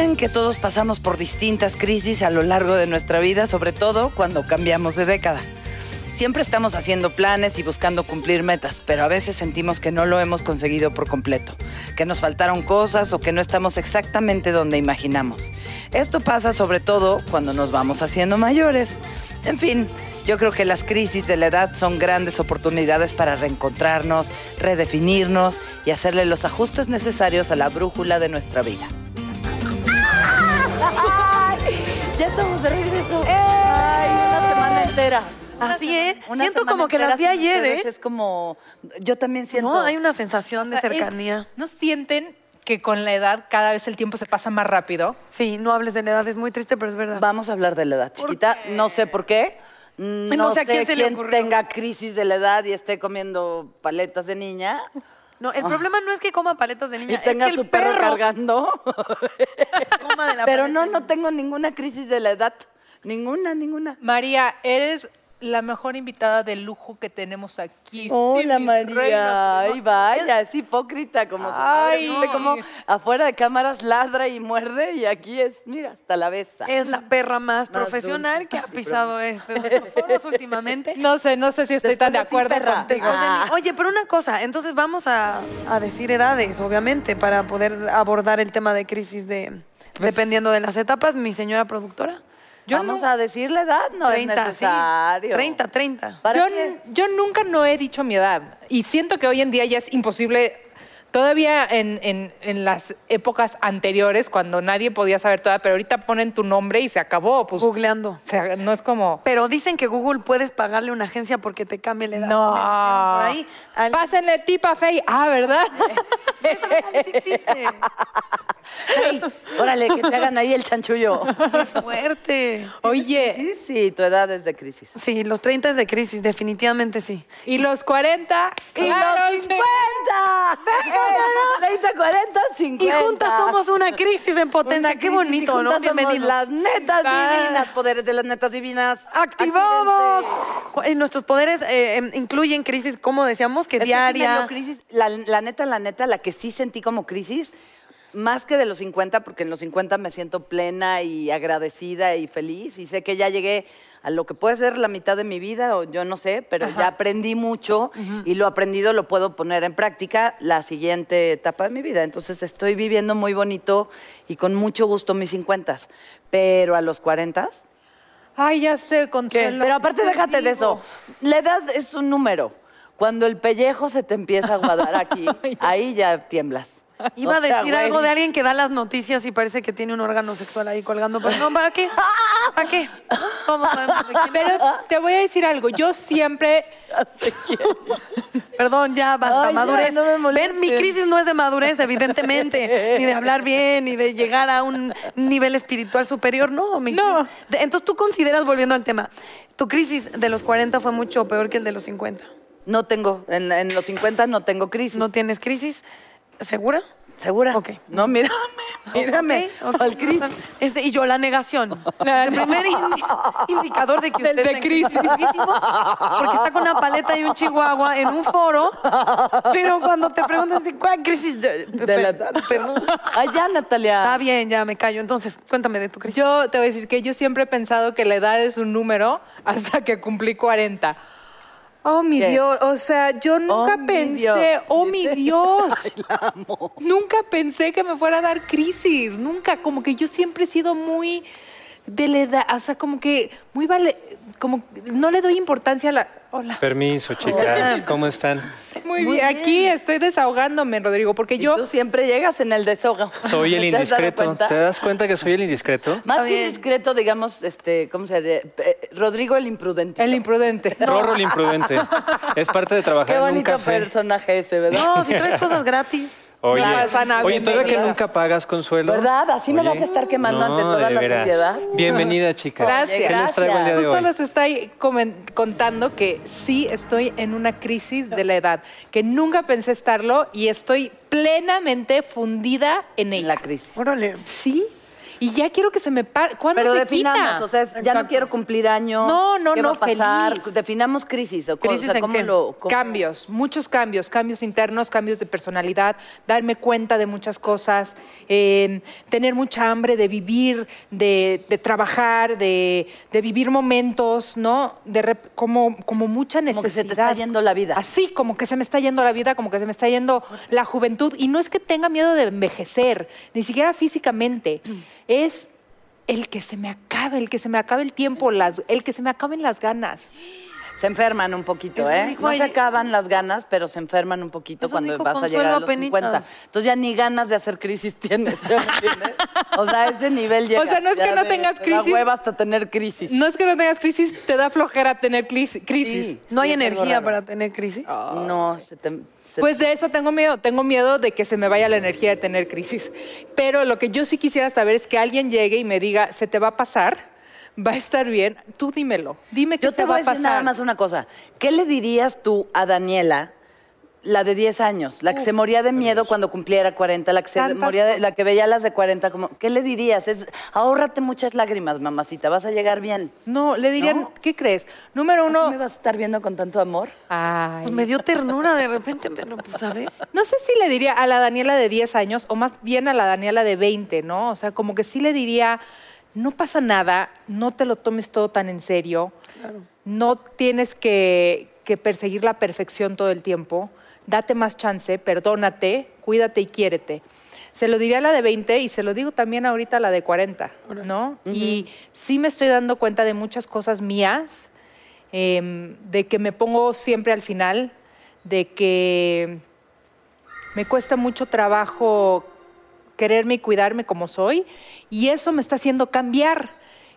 Dicen que todos pasamos por distintas crisis a lo largo de nuestra vida, sobre todo cuando cambiamos de década. Siempre estamos haciendo planes y buscando cumplir metas, pero a veces sentimos que no lo hemos conseguido por completo, que nos faltaron cosas o que no estamos exactamente donde imaginamos. Esto pasa sobre todo cuando nos vamos haciendo mayores. En fin, yo creo que las crisis de la edad son grandes oportunidades para reencontrarnos, redefinirnos y hacerle los ajustes necesarios a la brújula de nuestra vida. Ya estamos de regreso. ¡Ay, una semana entera! Así es. Una Siento como que las vi ayer, ¿eh? Es como, yo también siento. No, hay una sensación de O sea, cercanía. ¿No sienten que con la edad cada vez el tiempo se pasa más rápido? Sí, no hables de la edad, es muy triste, pero es verdad. Vamos a hablar de la edad, chiquita. No sé por qué. No, No sé sé a quién se le ocurrió. tenga crisis de la edad y esté comiendo paletas de niña No, el problema no es que coma paletas de y niña, es tenga que su perro, perro cargando. coma de la Pero paleta no, no tengo ninguna crisis de la edad. Ninguna, ninguna. María, eres la mejor invitada de lujo que tenemos aquí. Hola Sí, María, reina, ay vaya, es hipócrita como su madre. Ay. ¿Viste cómo afuera de cámaras ladra y muerde y aquí es, mira, hasta la besa. Es la perra más Más profesional dulce. que ha pisado estos foros últimamente. No sé, no sé si estoy tan de acuerdo contigo. Ah. Oye, pero una cosa, entonces vamos a, a decir edades, obviamente, para poder abordar el tema de crisis de dependiendo de las etapas. Mi señora productora. Vamos a decir la edad, no 30, es sí. necesario. 30, 30. ¿Para Yo, qué? yo nunca no he dicho mi edad y siento que hoy en día ya es imposible. Todavía en, en- en las épocas anteriores, cuando nadie podía saber toda, pero ahorita ponen tu nombre y se acabó. Pues, o Googleando. sea, no es como... Pero dicen que Google puedes pagarle a una agencia porque te cambie la edad. No. Por ahí. al- Pásenle tipa Fey. Ah, ¿verdad? Ey, órale, que te hagan ahí el chanchullo. Qué fuerte. Oye, Sí, sí, tu edad es de crisis. Sí, los 30 es de crisis, definitivamente sí. ¿y los 40? ¡Y Claro, los sí. 50! Eh, 30, 40, 50. Y juntas somos una crisis en potencia. Una Qué bonito, ¿no? las netas Ah. divinas, poderes de las netas divinas. ¡Activados! Actívense. Eh, Nuestros poderes eh, em, incluyen crisis, como decíamos, que Es que sí diaria. crisis. La, la neta, la neta, la que sí sentí como crisis, más que de los 50, porque en los 50 me siento plena y agradecida y feliz y sé que ya llegué a lo que puede ser la mitad de mi vida o yo no sé, pero ya aprendí mucho y lo aprendido lo puedo poner en práctica la siguiente etapa de mi vida. Entonces estoy viviendo muy bonito y con mucho gusto mis 50, pero a los 40 Ay, ya sé, Consuelo. pero aparte, ¿qué déjate de eso. La edad es un número. Cuando el pellejo se te empieza a guardar aquí, ahí ya tiemblas. Iba a decir güey. algo de alguien que da las noticias y parece que tiene un órgano sexual ahí colgando. Pero no, ¿para qué? ¿Para qué? Todos sabemos de quién Pero te voy a decir algo. Yo siempre... Perdón, ya basta, Ay, ya, madurez. no me molesten. Ven, mi crisis no es de madurez, evidentemente, ni de hablar bien, ni de llegar a un nivel espiritual superior, no. mi No. entonces tú consideras, volviendo al tema, tu crisis de los 40 fue mucho peor que el de los 50. No tengo, en, en los 50 no tengo crisis. ¿No tienes crisis? ¿Segura? ¿Segura? Ok. No, mírame, mírame. Ok, ok. ¿Cuál crisis? Este, y yo, la negación. el primer indi- indicador de que usted de está crisis. porque está con una paleta y un chihuahua en un foro, pero cuando te preguntan de cuál crisis de, De la edad. Perdón. Allá, Natalia. Está bien, ya me callo. Entonces, cuéntame de tu crisis. Yo te voy a decir que yo siempre he pensado que la edad es un número hasta que cumplí 40. Oh, mi ¿Qué? Dios. O sea, yo nunca mi pensé, oh, mi Dios. Nunca pensé que me fuera a dar crisis. Nunca. Como que yo siempre he sido muy de la edad, o sea, como que muy vale, como no le doy importancia a la... Hola. Permiso, chicas. ¿Cómo están? Muy, bien. aquí estoy desahogándome, Rodrigo, porque yo... tú siempre llegas en el desahogo. Soy el ¿Te has dado indiscreto. ¿Te das cuenta que soy el indiscreto? Más que bien. indiscreto, digamos, este, ¿cómo se llama? Rodrigo el imprudente. El imprudente. Rorro el imprudente. Es parte de trabajar Qué en un bonito café. personaje ese, ¿verdad? No, si traes cosas gratis. Oye, Sí, Susana, oye todavía que bienvenida. nunca pagas, Consuelo. ¿Verdad? Así me Oye, vas a estar quemando no, ante toda la veras. sociedad. Bienvenida, chicas. Gracias. ¿Qué les traigo el día de Justo hoy? les estoy contando que sí estoy en una crisis de la edad, que nunca pensé estarlo y estoy plenamente fundida en En ella. la crisis. Órale. Sí. Y ya quiero que se me pare. ¿Cuándo Pero se definamos, quita? o sea, es- ya no quiero cumplir años. No, no, ¿qué no, va a pasar? feliz. Definamos crisis. O, ¿Crisis o sea, en ¿cómo qué? lo, cómo- Cambios, muchos cambios, cambios internos, cambios de personalidad, darme cuenta de muchas cosas, eh, tener mucha hambre de vivir, de, de trabajar, de, de vivir momentos, ¿no? De rep- como, como mucha necesidad. Como que se te está yendo la vida. Así, como que se me está yendo la vida, como que se me está yendo la juventud. Y no es que tenga miedo de envejecer, ni siquiera físicamente. Es el que se me acabe, el que se me acabe el tiempo, las, el que se me acaben las ganas. Se enferman un poquito, ¿eh? No se acaban las ganas, pero se enferman un poquito Eso cuando dijo vas a llegar a los apenitas. 50. Entonces ya ni ganas de hacer crisis tienes, ¿sí me entiendes? O sea, ese nivel llega. O sea, no es que no tengas crisis. Da hueva hasta tener crisis. No es que no tengas crisis, te da flojera tener crisis. Sí, No hay sí, energía para tener crisis. No, se te... Pues de eso tengo miedo. Tengo miedo de que se me vaya la energía de tener crisis. Pero lo que yo sí quisiera saber es que alguien llegue y me diga, se te va a pasar, va a estar bien. Tú dímelo. Dime qué Yo se te va voy a a decir pasar. nada más una cosa. ¿Qué le dirías tú a Daniela, la de 10 años, la que se moría de miedo cuando cumpliera 40, la que se moría de- la que veía las de 40 como ¿Qué le dirías? Es ahórrate muchas lágrimas, mamacita, vas a llegar bien. No, le dirían, ¿No? ¿qué crees? Número ¿Así uno. me vas a estar viendo con tanto amor? Ay. Pues me dio ternura de repente, pero pues a ver. No sé si le diría a la Daniela de 10 años o más bien a la Daniela de 20, ¿no? O sea, como que sí le diría, no pasa nada, no te lo tomes todo tan en serio, no tienes que, que perseguir la perfección todo el tiempo, date más chance, perdónate, cuídate y quiérete. Se lo diría a la de 20 y se lo digo también ahorita a la de 40, ¿no? Y sí me estoy dando cuenta de muchas cosas mías, em, de que me pongo siempre al final, de que me cuesta mucho trabajo quererme y cuidarme como soy y eso me está haciendo cambiar.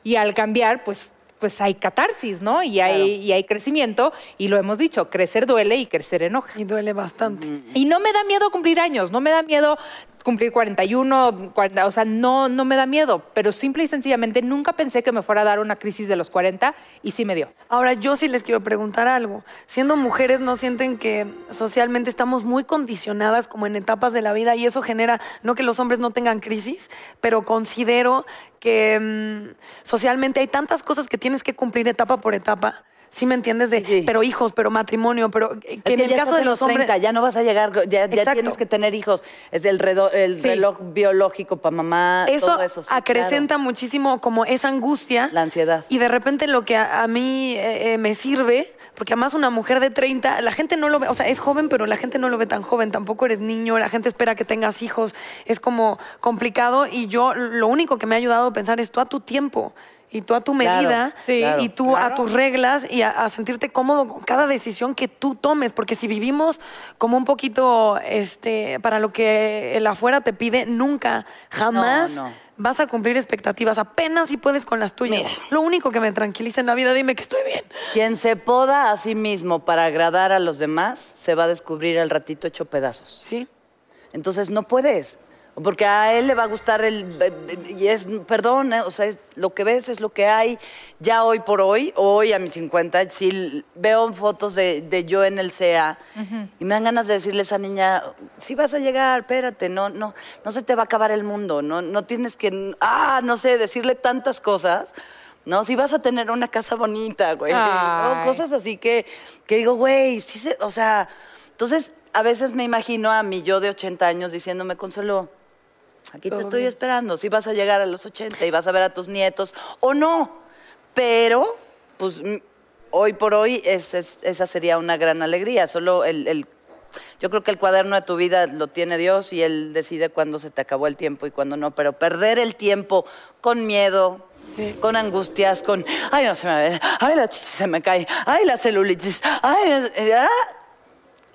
Y al cambiar, pues, pues hay catarsis, ¿no? Y hay, y hay crecimiento y lo hemos dicho, crecer duele y crecer enoja. Y duele bastante. Y no me da miedo cumplir años, no me da miedo cumplir 41, 40, o sea, no, no me da miedo, pero simple y sencillamente nunca pensé que me fuera a dar una crisis de los 40 y sí me dio. Ahora, yo sí les quiero preguntar algo. Siendo mujeres, ¿no sienten que socialmente estamos muy condicionadas como en etapas de la vida y eso genera, no que los hombres no tengan crisis, pero considero que mm, socialmente hay tantas cosas que tienes que cumplir etapa por etapa. ¿Sí me entiendes? De, Sí. pero hijos, pero matrimonio, pero que Es en que el caso de los hombres... 30, ya no vas a llegar, ya, tienes que tener hijos. Es el, redo- el Sí. reloj biológico para mamá, eso, todo eso. sí, acrecenta muchísimo como esa angustia. La ansiedad. Y de repente lo que a, a mí eh, eh, me sirve, porque además una mujer de 30, la gente no lo ve, o sea, es joven, pero la gente no lo ve tan joven, tampoco eres niño, la gente espera que tengas hijos, es como complicado y yo lo único que me ha ayudado a pensar es tú a tu tiempo. Y tú a tu Claro, medida, Sí, claro. y tú a tus reglas y a, a sentirte cómodo con cada decisión que tú tomes, porque si vivimos como un poquito este, para lo que el afuera te pide, nunca, jamás No, no. vas a cumplir expectativas, apenas si puedes con las tuyas. Mira. Lo único que me tranquiliza en la vida, dime que estoy bien. Quien se poda a sí mismo para agradar a los demás, se va a descubrir al ratito hecho pedazos. ¿Sí? Entonces no puedes. Porque a él le va a gustar el... Y es, perdón, ¿eh? o sea, es- lo que ves es lo que hay. Ya hoy por hoy, hoy a mis 50, sí veo fotos de, de yo en el CEA y me dan ganas de decirle a esa niña, sí vas a llegar, espérate, no, no, no se te va a acabar el mundo, no, no tienes que, ah, no sé, decirle tantas cosas. No, si vas a tener una casa bonita, güey. ¿no? Cosas así que, que digo, güey, sí se, o sea, entonces a veces me imagino a mi yo de 80 años diciéndome, Consuelo, aquí te estoy esperando, si vas a llegar a los 80 y vas a ver a tus nietos o no, pero pues hoy por hoy es- es- esa sería una gran alegría, solo el, el yo creo que el cuaderno de tu vida lo tiene Dios y Él decide cuándo se te acabó el tiempo y cuándo no, pero perder el tiempo con miedo, con angustias, con, ay, no se me ve, ay, la chichi se me cae, ay, la celulitis, ay, ah",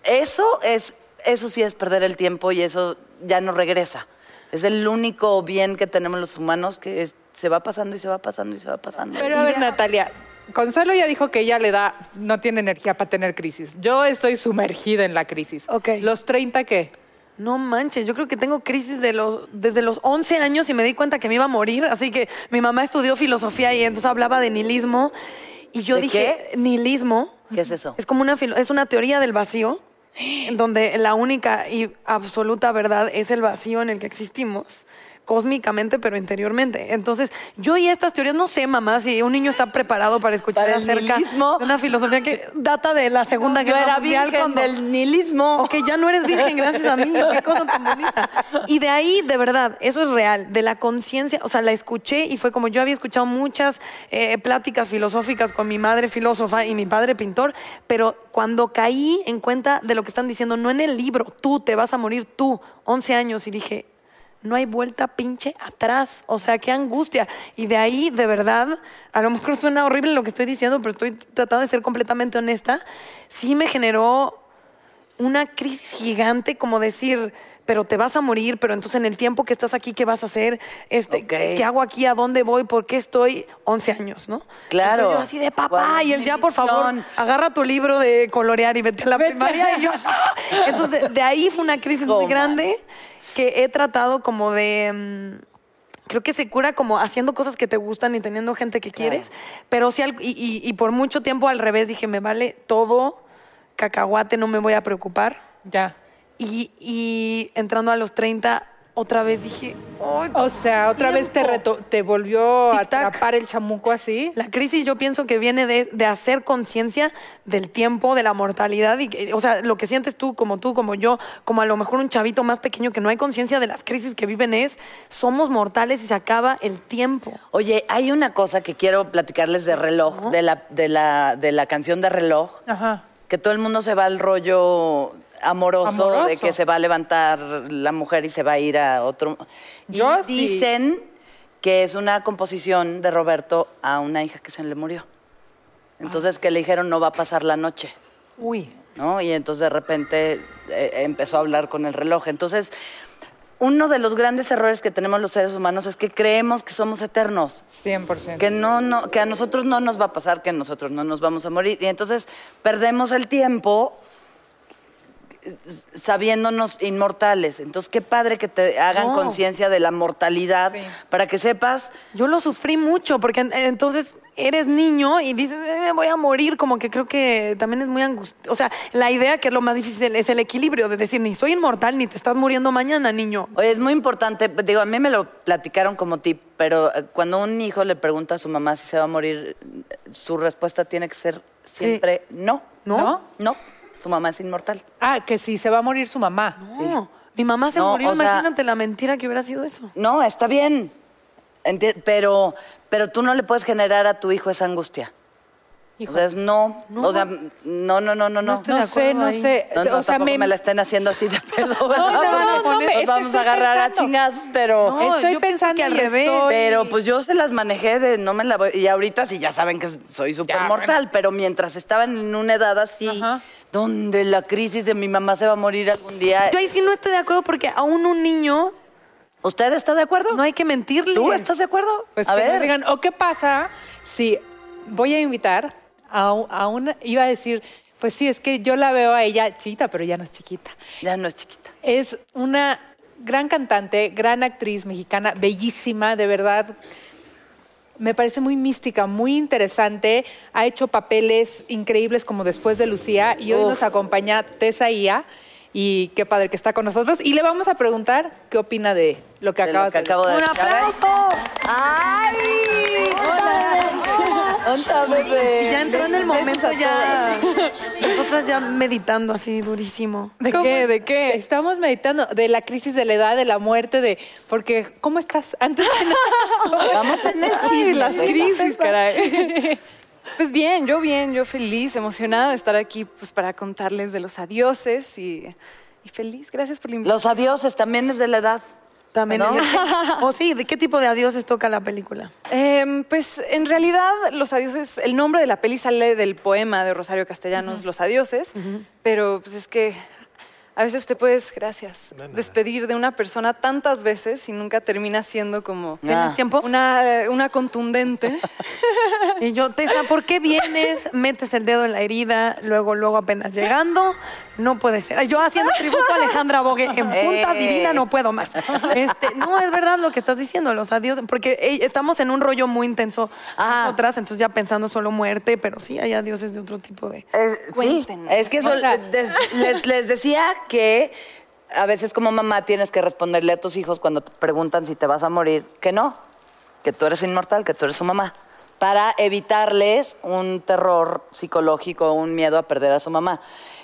eso es, eso sí es perder el tiempo y eso ya no regresa. Es el único bien que tenemos los humanos que es- se va pasando y se va pasando y se va pasando. Pero a ver, Natalia, Consuelo ya dijo que ella le da, no tiene energía para tener crisis. Yo estoy sumergida en la crisis. Ok. ¿Los 30 qué? No manches, yo creo que tengo crisis de los, desde los 11 años y me di cuenta que me iba a morir. Así que mi mamá estudió filosofía y entonces hablaba de nihilismo. Y yo ¿De dije, nihilismo. ¿Qué es eso? Es como una, filo- es una teoría del vacío, donde la única y absoluta verdad es el vacío en el que existimos cósmicamente, pero interiormente. Entonces, yo y estas teorías, no sé, mamá, si un niño está preparado para escuchar Para acerca nihilismo. de una filosofía que data de la Segunda Guerra era Mundial. virgen cuando- del nihilismo. Ok, ya no eres virgen, gracias a mí. Qué cosa tan bonita. Y de ahí, de verdad, eso es real. De la conciencia, o sea, la escuché y fue como yo había escuchado muchas eh, pláticas filosóficas con mi madre filósofa y mi padre pintor, pero cuando caí en cuenta de lo que están diciendo, no en el libro, tú te vas a morir tú, 11 años, y dije, no hay vuelta pinche atrás. O sea, qué angustia. Y de ahí, de verdad, a lo mejor suena horrible lo que estoy diciendo, pero estoy tratando de ser completamente honesta. Sí me generó una crisis gigante, como decir, pero te vas a morir, pero entonces en el tiempo que estás aquí, ¿qué vas a hacer? Este, Ok. ¿Qué hago aquí? ¿A dónde voy? ¿Por qué estoy 11 años, no? Claro. Entonces yo así de papá, ¿Cuál y él ya, por favor, agarra tu libro de colorear y vete a la primaria. Y yo, "Ah". Entonces, de ahí fue una crisis muy Coman. grande que he tratado como de... mm, Creo que se cura como haciendo cosas que te gustan y teniendo gente que Claro. quieres. Pero sí, y, y- y por mucho tiempo al revés dije, me vale todo, cacahuate, no me voy a preocupar. Ya. Y, y entrando a los 30, otra vez dije, "Ay, O sea, otra vez te, tiempo". reto- te volvió a atrapar el chamuco así. La crisis yo pienso que viene de, de hacer conciencia del tiempo, de la mortalidad, y que- o sea, lo que sientes tú, como tú, como yo, como a lo mejor un chavito más pequeño que no hay conciencia de las crisis que viven es, somos mortales y se acaba el tiempo. Oye, hay una cosa que quiero platicarles de reloj, de, la, de, la, de la canción de reloj, Ajá. que todo el mundo se va al rollo amoroso, Amoroso. de que se va a levantar la mujer y se va a ir a otro. Y Yo sí. dicen que es una composición de Roberto a una hija que se le murió. Entonces que le dijeron no va a pasar la noche. Uy. ¿no? Y entonces de repente eh, empezó a hablar con el reloj. Entonces, uno de los grandes errores que tenemos los seres humanos es que creemos que somos eternos. 100%. Que, no, no, que a nosotros no nos va a pasar, que nosotros no nos vamos a morir. Y entonces perdemos el tiempo sabiéndonos inmortales. Entonces, qué padre que te hagan No. conciencia de la mortalidad Sí. para que sepas Yo lo sufrí mucho, porque en- entonces eres niño y dices, "Eh, me voy a morir, como que creo que también es muy angustioso. O sea, la idea que es lo más difícil es el equilibrio, de decir, ni soy inmortal, ni te estás muriendo mañana, niño. Oye, es muy importante, digo, a mí me lo platicaron como tip, pero eh, cuando un hijo le pregunta a su mamá si se va a morir, su respuesta tiene que ser siempre no. ¿No? ¿No? No, tu mamá es inmortal. Ah, que sí, se va a morir su mamá. No, mi mamá se No, murió, o sea- imagínate la mentira que hubiera sido eso. No, está bien, enti- pero, pero tú no le puedes generar a tu hijo esa angustia. O sea, es no, o sea, no, no, no, no, no. estoy de No sé, acuerdo no ahí. sé. No, no, o sea, tampoco me, me... la estén haciendo así de pedo. no, no, no, Nos vamos a agarrar a chingas, pero... No, estoy pensando que al revés. estoy- Pero pues yo se las manejé de no me la voy. Y ahorita sí ya saben que soy súper mortal, bueno. pero mientras estaban en una edad así, Ajá. donde la crisis de mi mamá se va a morir algún día. Yo ahí sí no estoy de acuerdo porque aún un niño ¿Usted está de acuerdo? no hay que mentirle. ¿Tú estás de acuerdo? Pues a que ver. digan, ¿o qué pasa si voy a invitar a, un- a una, iba a decir, pues sí, es que yo la veo a ella chiquita, pero ya no es chiquita. Ya no es chiquita. Es una gran cantante, gran actriz mexicana, bellísima, de verdad. Me parece muy mística, muy interesante. Ha hecho papeles increíbles como después de Lucía y hoy Uf. nos acompaña Tessa Ia. Y qué padre que está con nosotros. Y le vamos a preguntar qué opina de lo que De lo acabas que de acabo de ¡Un aplauso! ¡Ay! ¡Hola! bebé! Y ya entró en el momento ya. Nosotras ya meditando así durísimo. ¿De qué? ¿De qué? Estamos meditando de la crisis de la edad, de la muerte, de porque ¿cómo estás? Antes de nada. Vamos en el chisme. las crisis, caray. Pues bien, yo bien, yo feliz, emocionada de estar aquí pues para contarles de los adioses y, y feliz. Gracias por la invitación. Los adioses también es de la edad. O sí, ¿de qué tipo de adioses toca la película? Em, pues en realidad Los Adioses, el nombre de la peli sale del poema de Rosario Castellanos, Los Adioses, pero pues es que a veces te puedes, gracias, despedir de una persona tantas veces y nunca termina siendo como ¿Tienes tiempo? una, una contundente. Y yo, Tessa, ¿por qué vienes? Metes el dedo en la herida, luego, luego apenas llegando. No puede ser. Yo haciendo tributo a Alejandra Bogue en Punta Eh. Divina no puedo más. Este, no, es verdad lo que estás diciendo, los adiós, porque estamos en un rollo muy intenso Ah. nosotras, entonces ya pensando solo muerte, pero sí hay adioses de otro tipo de... Es- sí, es que eso O sea- des- les, les decía que a veces como mamá tienes que responderle a tus hijos cuando te preguntan si te vas a morir, que no, que tú eres inmortal, que tú eres su mamá, para evitarles un terror psicológico, un miedo a perder a su mamá.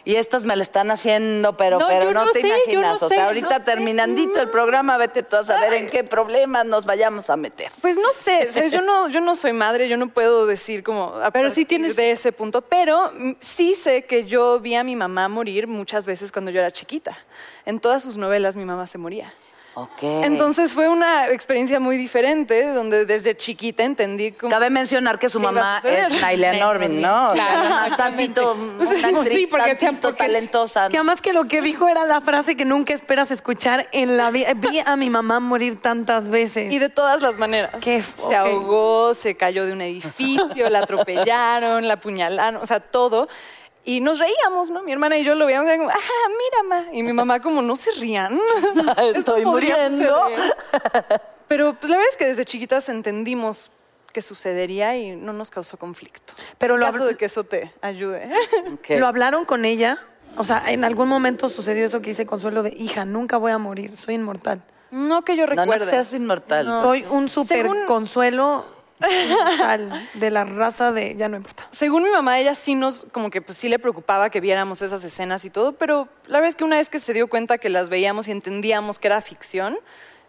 Y estas me lo están haciendo, pero No, pero no, no te sé, imaginas. no o sea, sé, ahorita no sé. terminandito el programa, vete tú a saber en qué problemas nos vayamos a meter. Pues no sé, o sea, yo no, yo no soy madre, yo no puedo decir como a Pero sí tienes- de ese punto, pero sí sé que yo vi a mi mamá morir muchas veces cuando yo era chiquita. En todas sus novelas mi mamá se moría. Ok. Entonces fue una experiencia muy diferente, donde desde chiquita entendí como... Cabe mencionar que su ¿Qué iba a mamá es Nailea Norvin, ¿no? O sea, Claro, no es exactamente. tantito, actriz Sí, porque tantito porque talentosa. Que además que lo que dijo era la frase que nunca esperas escuchar en la vida. Vi a mi mamá morir tantas veces. Y de todas las maneras. Qué se ahogó, se cayó de un edificio, la atropellaron, la apuñalaron, o sea, todo. Y nos reíamos, ¿no? Mi hermana y yo lo veíamos como, ah, mira, ma. Y mi mamá como, no se rían. Esto Estoy muriendo. suceder". Pero pues la verdad es que desde chiquitas entendimos que sucedería y no nos causó conflicto. Pero lo caso habl- de que eso te ayude. ¿Lo hablaron con ella? O sea, en algún momento sucedió eso que dice Consuelo de, hija, nunca voy a morir, soy inmortal. No que yo No, no recuerde. que seas inmortal. Soy un super Según- consuelo de la raza de, ya no importa. Según mi mamá, ella sí nos, como que pues sí le preocupaba que viéramos esas escenas y todo, pero la verdad es que una vez que se dio cuenta que las veíamos y entendíamos que era ficción,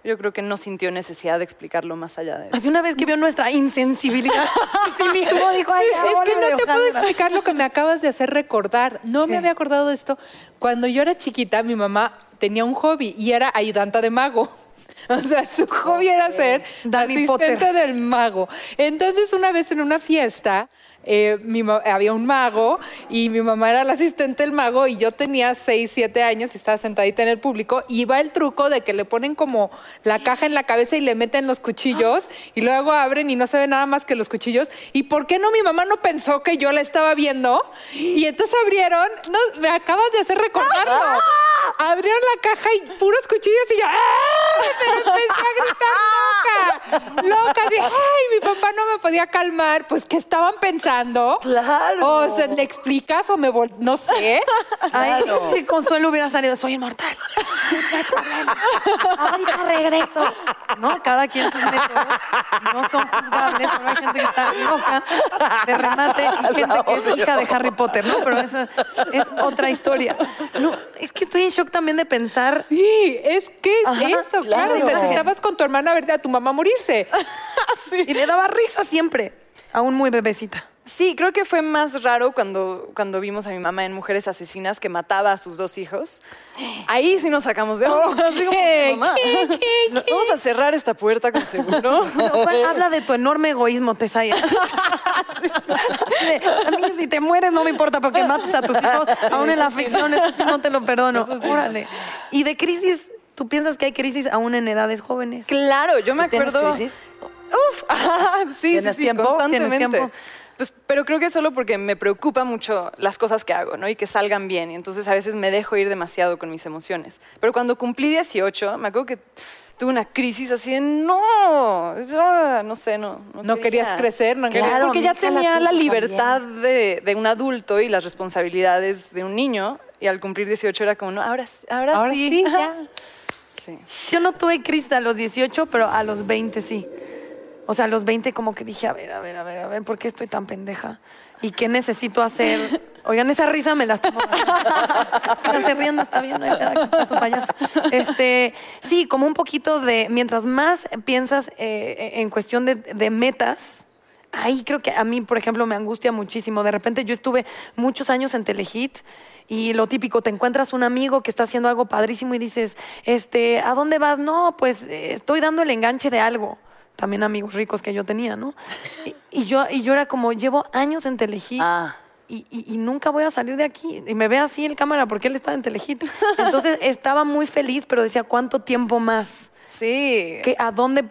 yo creo que no sintió necesidad de explicarlo más allá de eso. Hace una vez que vio nuestra insensibilidad, y sí mismo dijo, ay, Es ahora que no te puedo Alejandra". explicar lo que me acabas de hacer recordar. No me había acordado de esto. Cuando yo era chiquita, mi mamá tenía un hobby y era ayudanta de mago. O sea, su hobby era ser asistente del mago. Entonces, una vez en una fiesta, eh, mi había un mago y mi mamá era la asistente del mago y yo tenía 6, 7 años y estaba sentadita en el público y va el truco de que le ponen como la caja en la cabeza y le meten los cuchillos y luego abren y no se ve nada más que los cuchillos. ¿Y por qué no mi mamá no pensó que yo la estaba viendo? Y entonces abrieron, no, me acabas de hacer recordarlo. Abrieron la caja y puros cuchillos y yo, ¡ay! Pero empecé a gritar loca, loca, así, ¡ay! Mi papá no me podía calmar, pues ¿qué estaban pensando? Claro. O se le explicas o me vol no sé. Ay, que Consuelo hubiera salido, soy inmortal. No hay problema. Ahorita regreso. No, cada quien sus métodos no son juzgables, pero hay gente que está loca de remate y gente que es hija de Harry Potter, ¿no? Pero esa es otra historia. No, es que estoy en shock también de pensar. Sí, es que es Ajá, eso, claro. claro. Te sentabas con tu hermana a ver a tu mamá morirse. Y le daba risa siempre, aún muy bebecita. Sí, creo que fue más raro cuando, cuando vimos a mi mamá en Mujeres Asesinas que mataba a sus dos hijos. Ahí sí nos sacamos de. Así como, ¿Qué? mamá, Vamos a cerrar esta puerta con seguro. Habla de tu enorme egoísmo, Tesaya. a mí si te mueres no me importa porque mates a tus hijos, aún en la ficción, eso sí no te lo perdono. Órale. Y de crisis, ¿tú piensas que hay crisis aún en edades jóvenes? Claro, yo me ¿Tienes acuerdo. crisis? Uf, sí, sí, ¿Tienes sí, tiempo? constantemente. ¿Tienes tiempo? Pues, pero creo que es solo porque me preocupa mucho las cosas que hago, ¿no? Y que salgan bien. Y entonces a veces me dejo ir demasiado con mis emociones. Pero cuando cumplí 18, me acuerdo que tuve una crisis así de no, yo, no sé, no. No querías crecer, no querías- Claro, porque ya la tenía la libertad de, de un adulto y las responsabilidades de un niño. Y al cumplir 18 era como, no, ahora, sí- ahora, Ahora sí. sí, ya. Sí. Yo no tuve crisis a los 18, pero a los 20 sí. O sea, a los 20 como que dije, a ver, a ver, a ver, a ver, ¿por qué estoy tan pendeja? ¿Y qué necesito hacer? Oigan, esa risa me la estamos Síganse riendo, está bien, no su payaso. Este, sí, como un poquito de, mientras más piensas eh, en cuestión de, de metas, ahí creo que a mí, por ejemplo, me angustia muchísimo. De repente yo estuve muchos años en Telehit y lo típico, te encuentras un amigo que está haciendo algo padrísimo y dices, este, ¿a dónde vas? No, pues eh, estoy dando el enganche de algo. También amigos ricos que yo tenía, ¿no? Y, y yo, y yo era como, llevo años en Telehit. Ah. Y, y- y nunca voy a salir de aquí. Y me ve así el cámara porque él estaba en Telehit. Entonces estaba muy feliz, pero decía, ¿cuánto tiempo más? Sí. ¿Qué, ¿A dónde?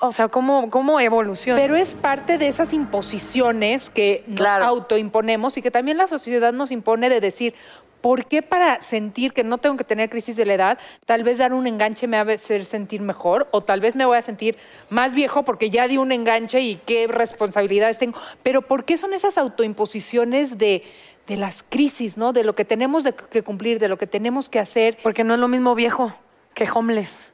O sea, ¿cómo, cómo evoluciona? Pero es parte de esas imposiciones que nos Claro. autoimponemos y que también la sociedad nos impone de decir, ¿por qué para sentir que no tengo que tener crisis de la edad, tal vez dar un enganche me va a hacer sentir mejor o tal vez me voy a sentir más viejo porque ya di un enganche y qué responsabilidades tengo? Pero ¿por qué son esas autoimposiciones de, de las crisis, ¿no? De lo que tenemos que cumplir, de lo que tenemos que hacer. Porque no es lo mismo viejo que homeless.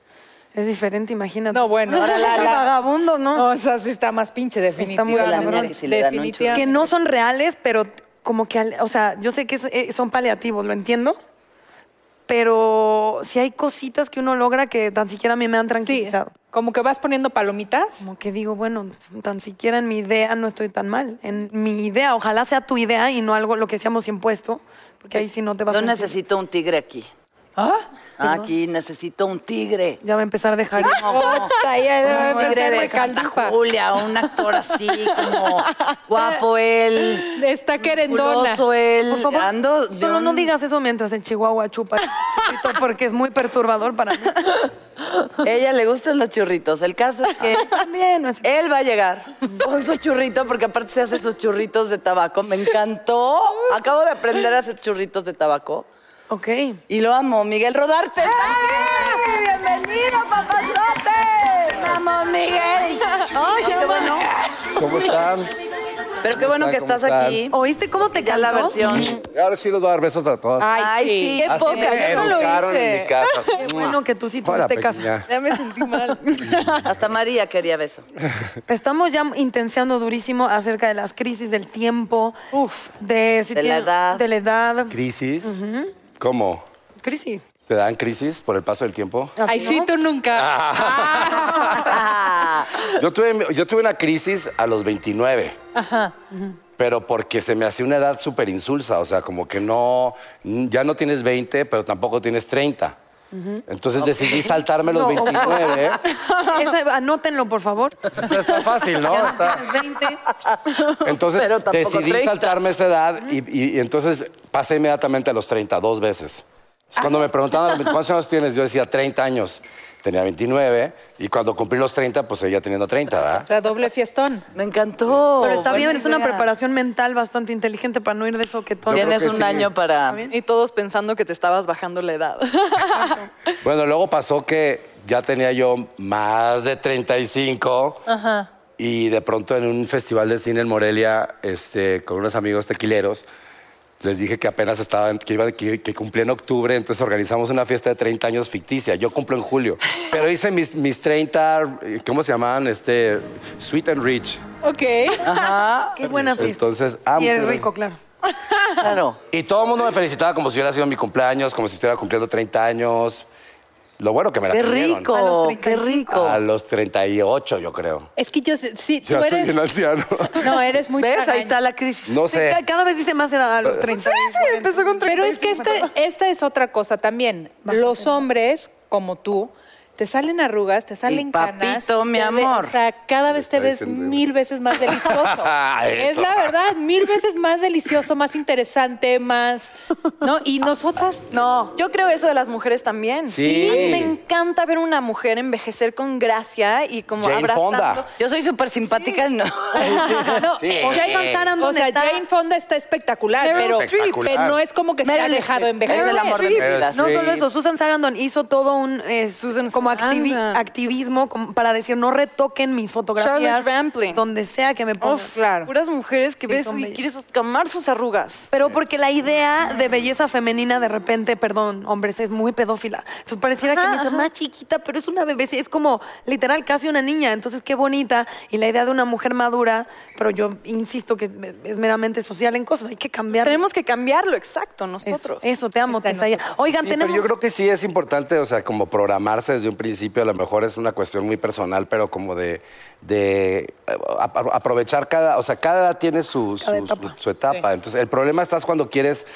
Es diferente, imagínate. No, bueno, ahora la- la- Vagabundo, ¿no? No, o sea, sí está más pinche, muy definitivamente. La niña que sí le dan un Definitivamente. que no son reales, pero como que, o sea, yo sé que eh, son paliativos, lo entiendo, pero si hay cositas que uno logra que tan siquiera a mí me han Sí, tranquilizado. como que vas poniendo palomitas. Como que digo, bueno, tan siquiera en mi idea no estoy tan mal. En mi idea, ojalá sea tu idea y no algo lo que seamos impuesto, porque ahí sí no te vas Yo a sentir- necesito un tigre aquí. ¿Ah? Aquí necesito un tigre. Ya va a empezar a dejar. Como- como- Puta, ya un empezar tigre de de Santa caldufa. Julia, un actor así, como guapo él, Está querendona. musculoso él. Por favor, Ando de solo no un- digas eso mientras en Chihuahua chupa porque es muy perturbador para mí. Ella le gustan los churritos. El caso es que También, no es- él va a llegar con su churrito, porque aparte se hace sus churritos de tabaco. Me encantó. Acabo de aprender a hacer churritos de tabaco. Ok. Y lo amo. Miguel Rodarte. está aquí. ¡Bienvenido, papazote! ¡Vamos, Miguel! ¡Ay, qué bueno! ¿Cómo están? Pero qué bueno que ¿Cómo estás están? aquí. ¿Oíste cómo te Ya la versión. Ahora sí les voy a dar besos a todas. Ay, sí. Qué Así poca, me yo no lo educaron en hice. mi casa. Qué bueno que tú sí tuviste casa. Ya me sentí mal. Hasta María quería beso. Estamos ya intensiando durísimo acerca de las crisis del tiempo, Uf. de, si De la edad. de la edad. ¿Crisis? ¿Cómo? Crisis. ¿Te dan crisis por el paso del tiempo? Ay, sí, tú nunca. Yo tuve, yo tuve una crisis a los 29. Pero porque se me hacía una edad súper insulsa, o sea, como que no, ya no tienes 20, pero tampoco tienes 30. Entonces decidí saltarme los 29. Ese- anótenlo, por favor. Está, está fácil, ¿no? Está- 20. Entonces Pero tampoco decidí 30. saltarme esa edad y, y- y entonces pasé inmediatamente a los 30, dos veces. Entonces, Cuando me preguntaban cuántos años tienes, yo decía 30 años. Tenía 29 y cuando cumplí los 30, pues seguía teniendo 30, O ¿verdad? sea, doble fiestón. Me encantó. Pero está bien, es una preparación mental bastante inteligente para no ir de soquetón. Tienes un sí. año para. Y todos pensando que te estabas bajando la edad. Bueno, luego pasó que ya tenía yo más de 35 y de pronto en un festival de cine en Morelia, este, con unos amigos tequileros, les dije que apenas estaban, que, iba, que, que cumplía en octubre, entonces organizamos una fiesta de 30 años ficticia. Yo cumplo en julio, pero hice mis, mis 30, ¿cómo se llamaban? Este, Sweet and Rich. Ok. Qué buena fiesta. Entonces, ah, y gracias. rico, claro. Claro. Y todo el mundo me felicitaba como si hubiera sido mi cumpleaños, como si estuviera cumpliendo 30 años. Lo bueno que me la Qué pidieron. A rico, los qué 35. rico. A los 38, yo creo. Es que yo sé- sí, Ya tú estoy eres. bien anciano. No, eres muy. ¿Ves? Ahí está la crisis. No sé. Ca- Cada vez dice más edad a los 30. empezó con Pero es que este, esta es otra cosa también. Los hombres, como tú, te salen arrugas, te salen canas. papito, mi te ve- amor. o sea, cada vez te ves mil veces más delicioso. es la verdad, mil veces más delicioso, más interesante, más. ¿No? Y nosotras. No, yo creo eso de las mujeres también. Sí. Me encanta ver una mujer envejecer con gracia y como Jane abrazando. Fonda. Yo soy súper simpática. No. No, Sí. o sea, está- Jane Fonda está espectacular, Meryl pero, pero no es como que se ha dejado envejecer. Es el amor de mi vida. No Sí. solo eso, Susan Sarandon hizo todo un eh, Susan como activi- Sarandon. activismo como para decir no retoquen mis fotografías donde sea que me pongan. Uf, Claro. Puras mujeres que Sí, ves y quieres camar sus arrugas. Pero porque la idea de belleza femenina de repente, perdón, hombres, es muy pedófila. Entonces pareciera que mientras más chiquita, pero es una bebé, es como literal casi una niña. Entonces qué bonita. Y la idea de una mujer madura, pero yo insisto que es meramente social en cosas, hay que cambiar. Tenemos que cambiarlo, exacto, nosotros. eso, te amo, Está. Oigan, Sí, tenemos... pero yo creo que sí es importante, o sea, como programarse desde un un principio, a lo mejor es una cuestión muy personal, pero como de, de eh, ap- aprovechar cada, o sea, cada edad tiene su, su- su- su etapa. Entonces, el problema estás cuando quieres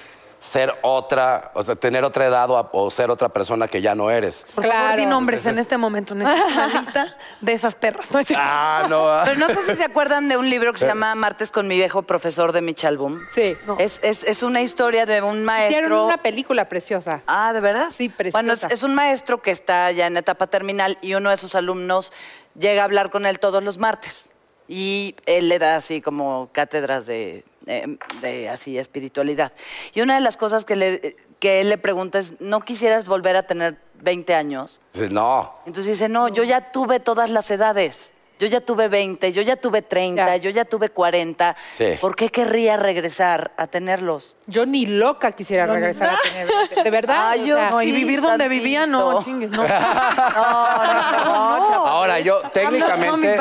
ser otra, o sea, tener otra edad o, o ser otra persona que ya no eres. Por favor, Claro. di nombres en este momento. Necesito una lista de esas perras. ¿no? Ah, no. ah. Pero no sé si se acuerdan de un libro que se llama Martes con mi viejo profesor de Mitch Album. Sí. Es, es, es una historia de un Hicieron maestro. una película preciosa. Ah, ¿de verdad? Sí, preciosa. Bueno, es, es un maestro que está ya en etapa terminal y uno de sus alumnos llega a hablar con él todos los martes. Y él le da así como cátedras de, de- de así espiritualidad. Y una de las cosas que, le, que él le pregunta es, ¿no quisieras volver a tener 20 años? Dice, no. Entonces dice, no, yo ya tuve todas las edades. Yo ya tuve 20, yo ya tuve 30, Ya. yo ya tuve 40. Sí. ¿Por qué querría regresar a tenerlos? Yo ni loca quisiera regresar a tener 20. De verdad. O yo sea, No, y vivir donde tantito. vivía, no, chingues, no. No, no, no. Ahora, yo técnicamente,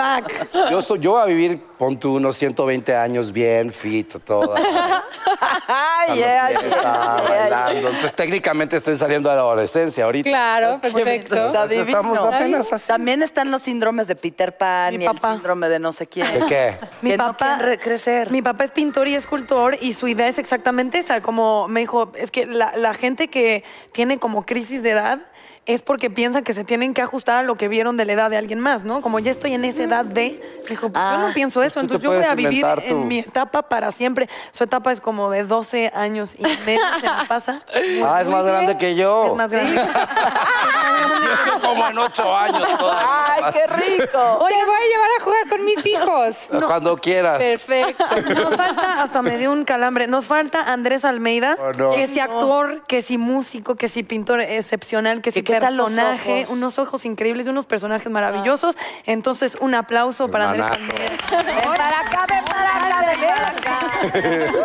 yo, estoy, yo voy a vivir, pon tú, unos 120 años bien, fit, todo. fiesta, ay, ay, bailando. Entonces, técnicamente estoy saliendo de la adolescencia ahorita. Claro, perfecto. Está divino. Estamos apenas así. También están los síndromes de Peter Pan Mi y papá. el síndrome de no sé quién. ¿De qué? Mi Que papá, crecer. mi papá es pintor y escultor y su idea es exactamente esa. Como me dijo, es que la, la gente que tiene como crisis de edad es porque piensan que se tienen que ajustar a lo que vieron de la edad de alguien más, ¿no? Como ya estoy en esa edad de, dijo, pues yo Ah, no pienso eso, entonces yo voy a vivir tu- en mi etapa para siempre. Su etapa es como de 12 años y medio, se me pasa. Ah, es más grande que yo. Es más grande. Yo estoy como en ocho años todavía. ¡Ay, qué rico! Te voy a llevar a jugar con mis hijos. Cuando quieras. Perfecto. Nos falta, hasta me dio un calambre, nos falta Andrés Almeida, Oh, no. que si actor, que si músico, que si pintor excepcional, que si ¿Y qué tal los personaje, ojos? unos ojos increíbles y unos personajes maravillosos. Entonces, un aplauso para Andrés para acá, ven para acá, ven para acá.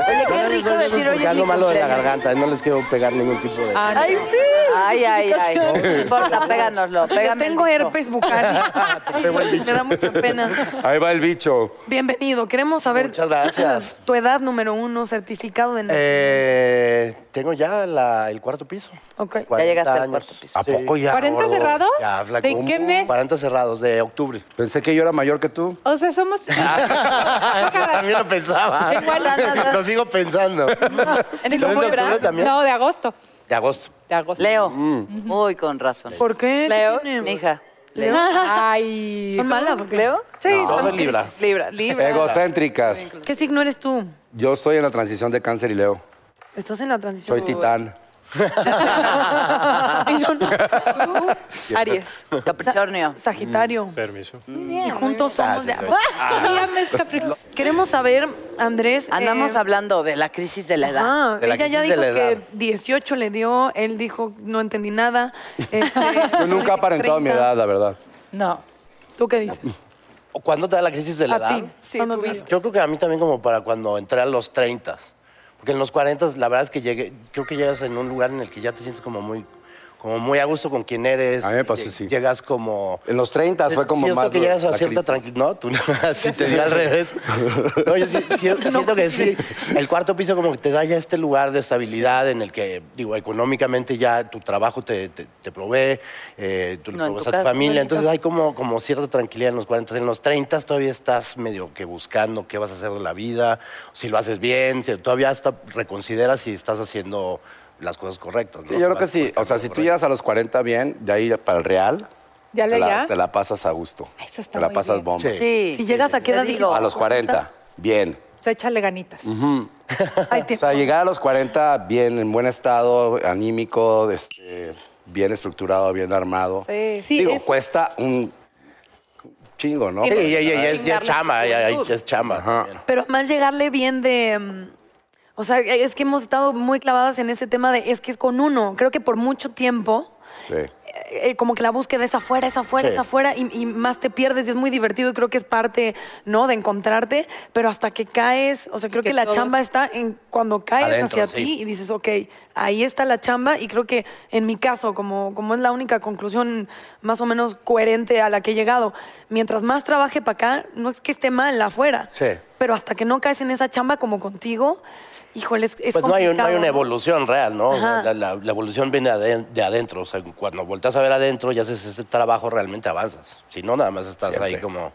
Oye, qué rico decir, oye, Porque es ando mi malo de la garganta no les quiero pegar ningún tipo de... Ay, sí. Ay, ay, ay. No importa, péganoslo. Pégame tengo herpes bucal. Me da mucha pena. Ahí va el bicho. Bienvenido. Queremos saber Muchas gracias. tu edad número uno, certificado de nacimiento. Eh, tengo ya la- el cuarto piso. Ok. Ya llegaste 40 al años. cuarto piso. ¿A poco ya? ¿40 gordo? cerrados? Ya, flaco. ¿De qué mes? 40 cerrados, de octubre. Pensé que yo era mayor que tú. O sea, somos. También lo pensaba. Igual. lo sigo pensando. ¿En el ¿Tú eres de octubre? octubre también? No, de agosto. De agosto. De agosto. Leo. Muy con razón. ¿Por qué? Leo, ¿Qué tiene? mi hija. Leo. Ay. ¿Son malas o qué? ¿Leo? Sí, Todo son es Libra. Libra, Libra. Egocéntricas. ¿Qué signo eres tú? Yo estoy en la transición de cáncer y Leo. Estás en la transición. Soy titán. Y yo no. Aries. Capricornio. Sagitario. Permiso. Y juntos somos de... Capricornio. Queremos saber, Andrés... Andamos eh, hablando de la crisis de la edad. Ah, De la ella ya crisis dijo de la que edad. 18 le dio, él dijo, no entendí nada. Este, Yo nunca he aparentado mi 30. edad, la verdad. No. ¿Tú qué dices? ¿O ¿Cuándo te da la crisis de la A edad? ti. Sí, ¿Cuándo tú te- viste. Yo creo que a mí también como para cuando entré a los 30. Porque en los 40 la verdad es que llegué, creo que llegas en un lugar en el que ya te sientes como muy, como muy a gusto con quien eres. A mí me pasó así. Llegas como... En los 30 fue como siento más. que llegas a cierta tranquilidad. No, tú no, así te digo al revés. No, yo sí- sí- siento que sí. El cuarto piso como que te da ya este lugar de estabilidad en el que, digo, económicamente ya tu trabajo te, te, te provee, eh, tú le No, provees tu a tu familia. Entonces hay como, como cierta tranquilidad en los 40. En los 30 todavía estás medio que buscando qué vas a hacer de la vida, si lo haces bien, si todavía hasta reconsideras si estás haciendo las cosas correctas. ¿no? Sí, yo creo que sí. O sea, si tú llegas a los 40 bien, de ahí para el real, ¿Ya te le la, ya? te la pasas a gusto. Eso está te la muy pasas bien. bomba. Sí. Sí. Si llegas a qué Te edad digo. A los 40, bien. O sea, échale ganitas. Ay, O te- sea, llegar a los 40 bien, en buen estado, anímico, este, bien estructurado, bien armado. Sí. Sí, Digo, es- cuesta un chingo, ¿no? Sí, ya, ya, ya, es, ya es chamba, ya, ya, juventud. ya es chamba. Ajá. también. Pero más llegarle bien de... mm, O sea, es que hemos estado muy clavadas en ese tema de, es que es con uno. Creo que por mucho tiempo... Sí. eh, como que la búsqueda es afuera, es afuera, Sí. es afuera, y, y más te pierdes y es muy divertido y creo que es parte, ¿no? De encontrarte, pero hasta que caes, o sea, creo que, Que la todos- chamba está en cuando caes Adentro, hacia sí. ti y dices, ok, ahí está la chamba y creo que en mi caso, como, como es la única conclusión más o menos coherente a la que he llegado, mientras más trabaje para acá, no es que esté mal afuera. Sí. Pero hasta que no caes en esa chamba como contigo, híjole, es, es Pues no hay, un- no hay complicado, una evolución real, ¿no? La, la- la evolución viene de adentro. O sea, cuando volteas a ver adentro y haces ese trabajo, realmente avanzas. Si no, nada más estás ahí como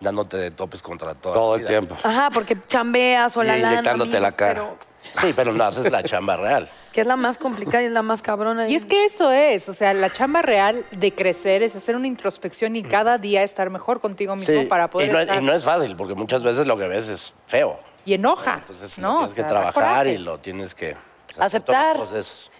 dándote de topes contra todo. Todo el tiempo. Ajá, porque chambeas o la Y lana, inyectándote la amigos, cara. pero Sí, pero no haces la chamba real. que es la más complicada y es la más cabrona. Y es que eso es, o sea, la chamba real de crecer es hacer una introspección y cada día estar mejor contigo mismo Sí, para poder y no, estar- y no es fácil, porque muchas veces lo que ves es feo. y enoja, Entonces ¿no? lo O tienes sea, que trabajar y lo tienes que pues, Aceptar.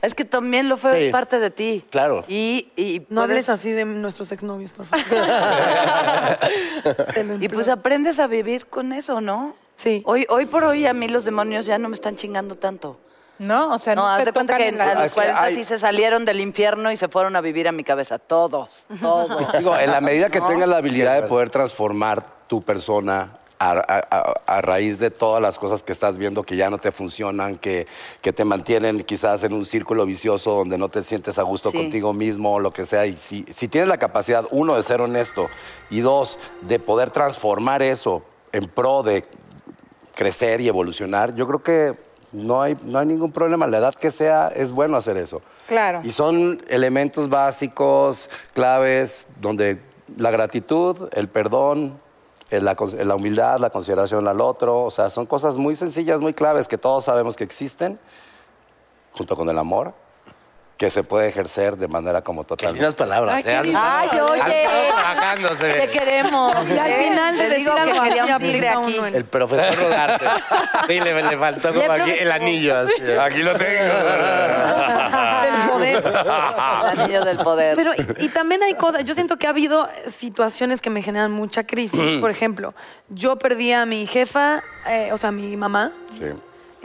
Es que también lo feo Sí. es parte de ti. Claro. Y, y No puedes- hables así de nuestros exnovios, por favor. Te lo Y pues aprendes a vivir con eso, ¿no? Sí. Hoy, hoy por hoy a mí los demonios ya no me están chingando tanto. No, o sea, no, No, haz te de cuenta tocan que en la- a los Es que 40 hay- sí se salieron del infierno y se fueron a vivir a mi cabeza. Todos, todos. Digo, en la medida que tengas la habilidad de poder transformar tu persona a, a- a- a raíz de todas las cosas que estás viendo que ya no te funcionan, que, que te mantienen quizás en un círculo vicioso donde no te sientes a gusto Sí. contigo mismo o lo que sea. Y si, si tienes la capacidad, uno, de ser honesto y dos, de poder transformar eso en pro de crecer y evolucionar, yo creo que no hay, no hay ningún problema. La edad que sea, es bueno hacer eso. Claro. Y son elementos básicos, claves, donde la gratitud, el perdón, la, la humildad, la consideración al otro, o sea, son cosas muy sencillas, muy claves que todos sabemos que existen, junto con el amor, que se puede ejercer de manera como Qué total. lindas palabras. Ay, ¿eh? qué Ay, oye. Te queremos. Y al final de Te digo que quería un tigre aplica aquí. El profesor Rodarte. Sí, le, le faltó como aquí el anillo. Así. Aquí lo tengo. del poder. El anillo del poder. Pero, y, y también hay cosas, yo siento que ha habido situaciones que me generan mucha crisis. Por ejemplo, yo perdí a mi jefa, eh, o sea, a mi mamá, Sí,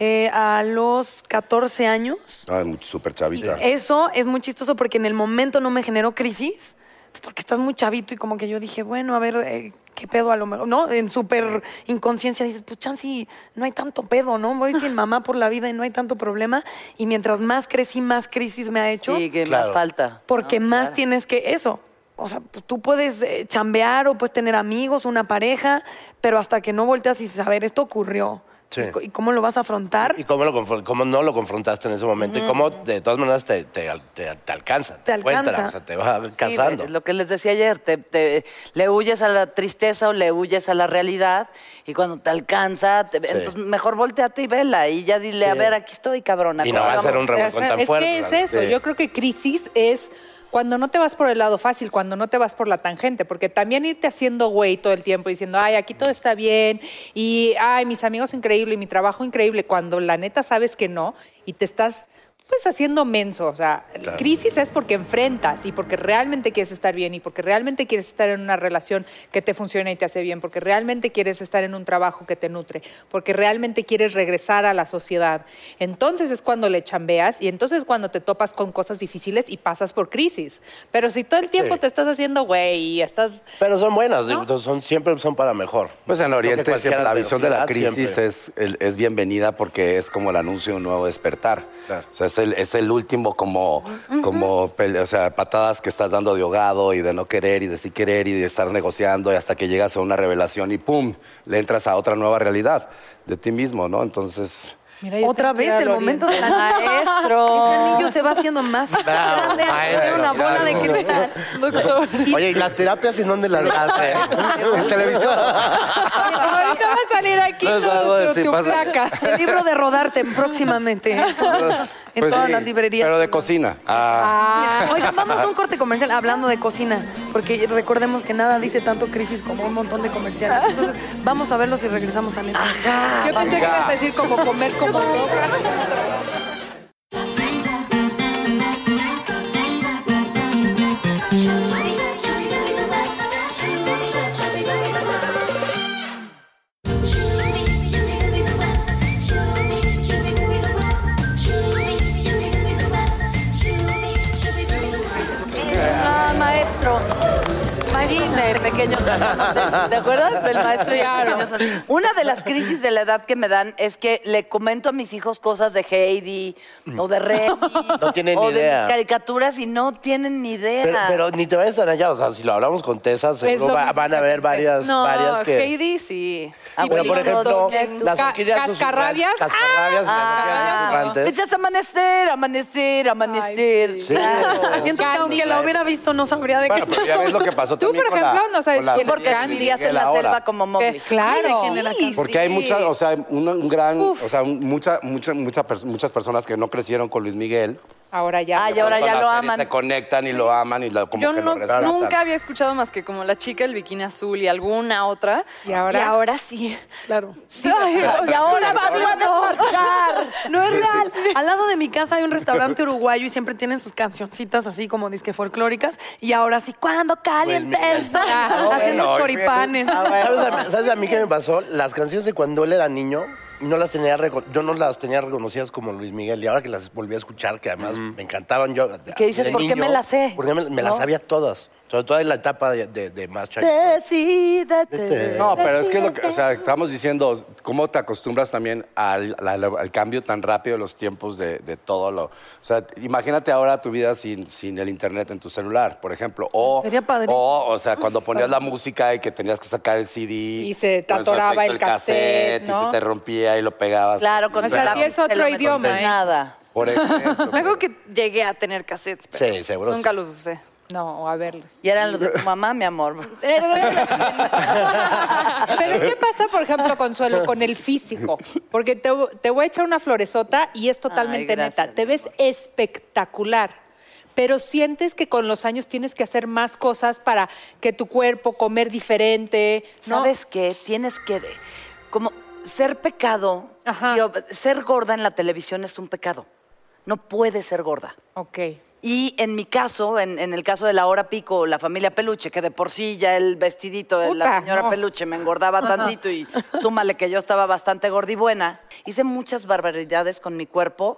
eh, a los 14 años. Ay, súper chavita. Eso es muy chistoso porque en el momento no me generó crisis, pues porque estás muy chavito y como que yo dije, bueno, a ver, eh, qué pedo a lo mejor, ¿no? En súper inconsciencia dices, pues chansi, no hay tanto pedo, ¿no? Voy sin mamá por la vida y no hay tanto problema. Y mientras más crecí, más crisis me ha hecho. Sí, que Claro. más falta. Porque No, más claro. tienes que eso. O sea, pues, tú puedes eh, chambear o puedes tener amigos, una pareja, pero hasta que no volteas y dices, a ver, esto ocurrió. Sí. ¿Y, cómo lo vas a afrontar? ¿Y cómo, lo confron- cómo no lo confrontaste en ese momento? ¿Y cómo de todas maneras te, te, te- te alcanza? Te encuentra, alcanza. o sea, te va Sí, cazando. es lo que les decía ayer, te, te- le huyes a la tristeza o le huyes a la realidad y cuando te alcanza, te- entonces mejor volteate y vela y ya dile, a Sí. ver, aquí estoy, cabrona. Y no va a ser un revolcón tan es que es eso. Sí. Yo creo que crisis es cuando no te vas por el lado fácil, cuando no te vas por la tangente, porque también irte haciendo güey todo el tiempo diciendo, ay, aquí todo está bien y, ay, mis amigos increíble y mi trabajo increíble, cuando la neta sabes que no y te estás pues haciendo menso, o sea, crisis es porque enfrentas y porque realmente quieres estar bien y porque realmente quieres estar en una relación que te funciona y te hace bien, porque realmente quieres estar en un trabajo que te nutre, porque realmente quieres regresar a la sociedad. Entonces es cuando le chambeas y entonces es cuando te topas con cosas difíciles y pasas por crisis. Pero si todo el tiempo Sí. te estás haciendo güey y estás Pero son buenas, son, siempre son para mejor. Pues en Oriente siempre la visión de la crisis es, es bienvenida porque es como el anuncio de un nuevo despertar. Claro. O sea, es es el último como, como o sea, patadas que estás dando de ahogado y de no querer y de sí querer y de estar negociando y hasta que llegas a una revelación y ¡pum! le entras a otra nueva realidad de ti mismo, ¿no? Entonces... Mira, yo Otra vez el momento del Maestro. Ese anillo se va haciendo más grande, maestro, una bola de cristal. Doctor. Oye, ¿y las terapias en dónde las hace? En televisión. Ahorita va a salir aquí No, tu, no, tu- sí, tu pasa. placa. El libro de rodarte próximamente. ¿eh? en Pues todas sí, las librerías. Pero de cocina. Ah. Mira, Oigan, vamos a un corte comercial hablando de cocina, porque recordemos que nada dice tanto crisis como un montón de comerciales. Entonces, vamos a verlos y regresamos a neta. Yo pensé que ibas a decir como comer como 頑張れ! ¿Te acuerdas del maestro? Claro. Una de las crisis de la edad que me dan es que le comento a mis hijos cosas de Heidi o de Remy. No tienen o ni de idea. mis caricaturas y no tienen ni idea. Pero, pero ni te vayas tan allá, o sea, si lo hablamos con Tessa, seguro lo va- mismo van a que ver pensé. varias, No, varias que... Heidi sí. Pero, por Abuelito ejemplo, las Ca- orquídeas susurrantes- cascarrabias. Cascarrabias y las orquídeas Ah, susurrantes. pues es amanecer, amanecer, amanecer. sí. Claro. Siento que aunque la hubiera visto no sabría de Bueno, qué. pero ya ves lo que pasó Tú, también por con la- ejemplo, no sabes con la quién es serie de Porque Candy. Vivías en la ahora. selva como Mowgli. Claro. Porque hay muchas, o sea, un, un gran, o sea, mucha, mucha, mucha muchas personas que no crecieron con Luis Miguel. Ahora ya. Ah, y ahora ya lo aman. Se conectan y lo aman y lo, como Yo que no- lo nunca había escuchado más que como la chica del bikini azul y alguna otra. ¿Y ahora? Y ahora sí. Claro. Ay, y ahora va a marchar. No es real. Al lado de mi casa hay un restaurante uruguayo y siempre tienen sus cancioncitas así como disque folclóricas. Y ahora sí, cuando caliente el sol, haciendo bueno, choripanes. ¿Sabes a, ¿Sabes a mí qué me pasó? Las canciones de cuando él era niño, no las tenía yo no las tenía reconocidas como Luis Miguel. Y ahora que las volví a escuchar, que además me encantaban yo. de- ¿Qué dices? ¿Por qué me las sé? Porque me, me las sabía todas. Sobre todo en la etapa de, de, de más. Decídete. No, pero es que, lo que- o sea, estamos diciendo, ¿cómo te acostumbras también al, al- al cambio tan rápido de los tiempos de, de todo lo... O sea, imagínate ahora tu vida sin, sin el internet en tu celular, por ejemplo. O, Sería padrísimo. O, o sea, cuando ponías la música y que tenías que sacar el CD. Y se te atoraba el cassette, Y ¿no? se te rompía y lo pegabas. Claro, así. con O sea, la- aquí es otro idioma, ¿eh? Nada. Por ejemplo. Acuerdo que llegué a tener cassettes, pero Sí, seguro nunca sí. los usé. No, a verlos. Y eran los de tu mamá, mi amor. Pero ¿qué pasa, por ejemplo, Consuelo, con el físico? Porque te, te voy a echar una floresota y es totalmente Ay, gracias, neta. Te ves espectacular. Pero sientes que con los años tienes que hacer más cosas para que tu cuerpo, comer diferente, ¿no? ¿Sabes qué? Tienes que... Como ser pecado, Ajá. digo, ser gorda en la televisión es un pecado. No puedes ser gorda. Ok. Y en mi caso, en, en el caso de la hora pico, la familia Peluche, que de por sí ya el vestidito de la señora no. Peluche me engordaba tantito y súmale que yo estaba bastante gorda y buena, hice muchas barbaridades con mi cuerpo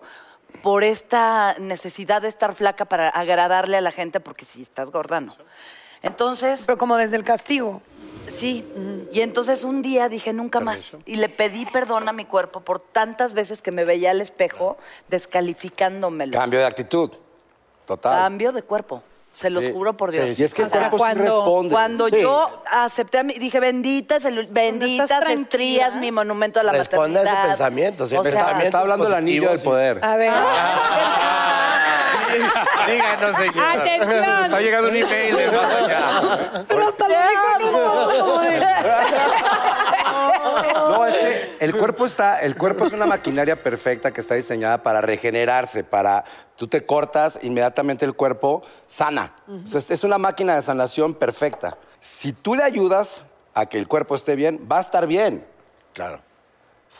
por esta necesidad de estar flaca para agradarle a la gente, porque si estás gorda, no. Entonces, Pero como desde el castigo. sí. Y entonces un día dije nunca más. Y le pedí perdón a mi cuerpo por tantas veces que me veía al espejo descalificándomelo. Cambio de actitud. Total. Cambio de cuerpo. Se los Sí. juro por Dios. Y es que el O sea, cuerpo sí cuando- responde. Cuando Sí. yo acepté a mí, dije, benditas, celu- benditas tranquila. estrías, mi monumento a la Responde a ese maternidad. pensamiento, sí, O Me sea, está, me está hablando el anillo del poder. A ver. Díganos, señor. Atención. Está llegando un email de más allá. Pero hasta lo dijo en un modo como de- No, es que el cuerpo está, el cuerpo es una maquinaria perfecta que está diseñada para regenerarse, para tú te cortas, inmediatamente el cuerpo sana. O sea, es- es una máquina de sanación perfecta. Si tú le ayudas a que el cuerpo esté bien, va a estar bien. Claro.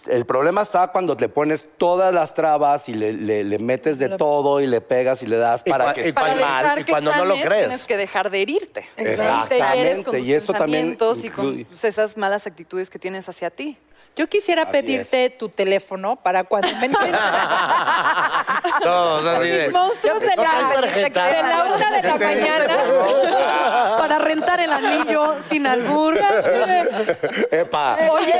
El problema está cuando le pones todas las trabas y le, le- le metes de todo y le pegas y le das Y para que y Para mal. evitar y que cuando no lo crees. tienes que dejar de herirte. Exactamente, Te hieres con tus y eso también pensamientos y con pues, esas malas actitudes que tienes hacia ti. Yo quisiera Así pedirte tu teléfono para cuando me Todos así de... monstruos de ¿No traes la, tarjeta? de la una de la mañana. Para rentar el anillo sin albur. ¡Epa! Oye,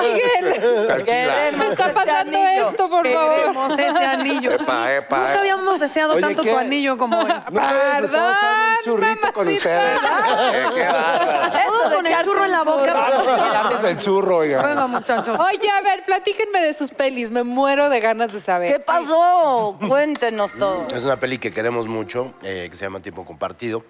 Miguel, me está pasando esto, por favor. Queremos ese anillo. Epa, epa, Nunca habíamos deseado Oye, tanto ¿qué? tu anillo como hoy. ¿Nunca habías estado echando un churrito con ustedes? Todos con el churro en la boca. Dándonos el churro, oiga. Muchachos. Oye, a ver, platíquenme de sus pelis. Me muero de ganas de saber. ¿Qué pasó? Cuéntenos todo. Es una peli que queremos mucho, eh, que se llama Tiempo Compartido.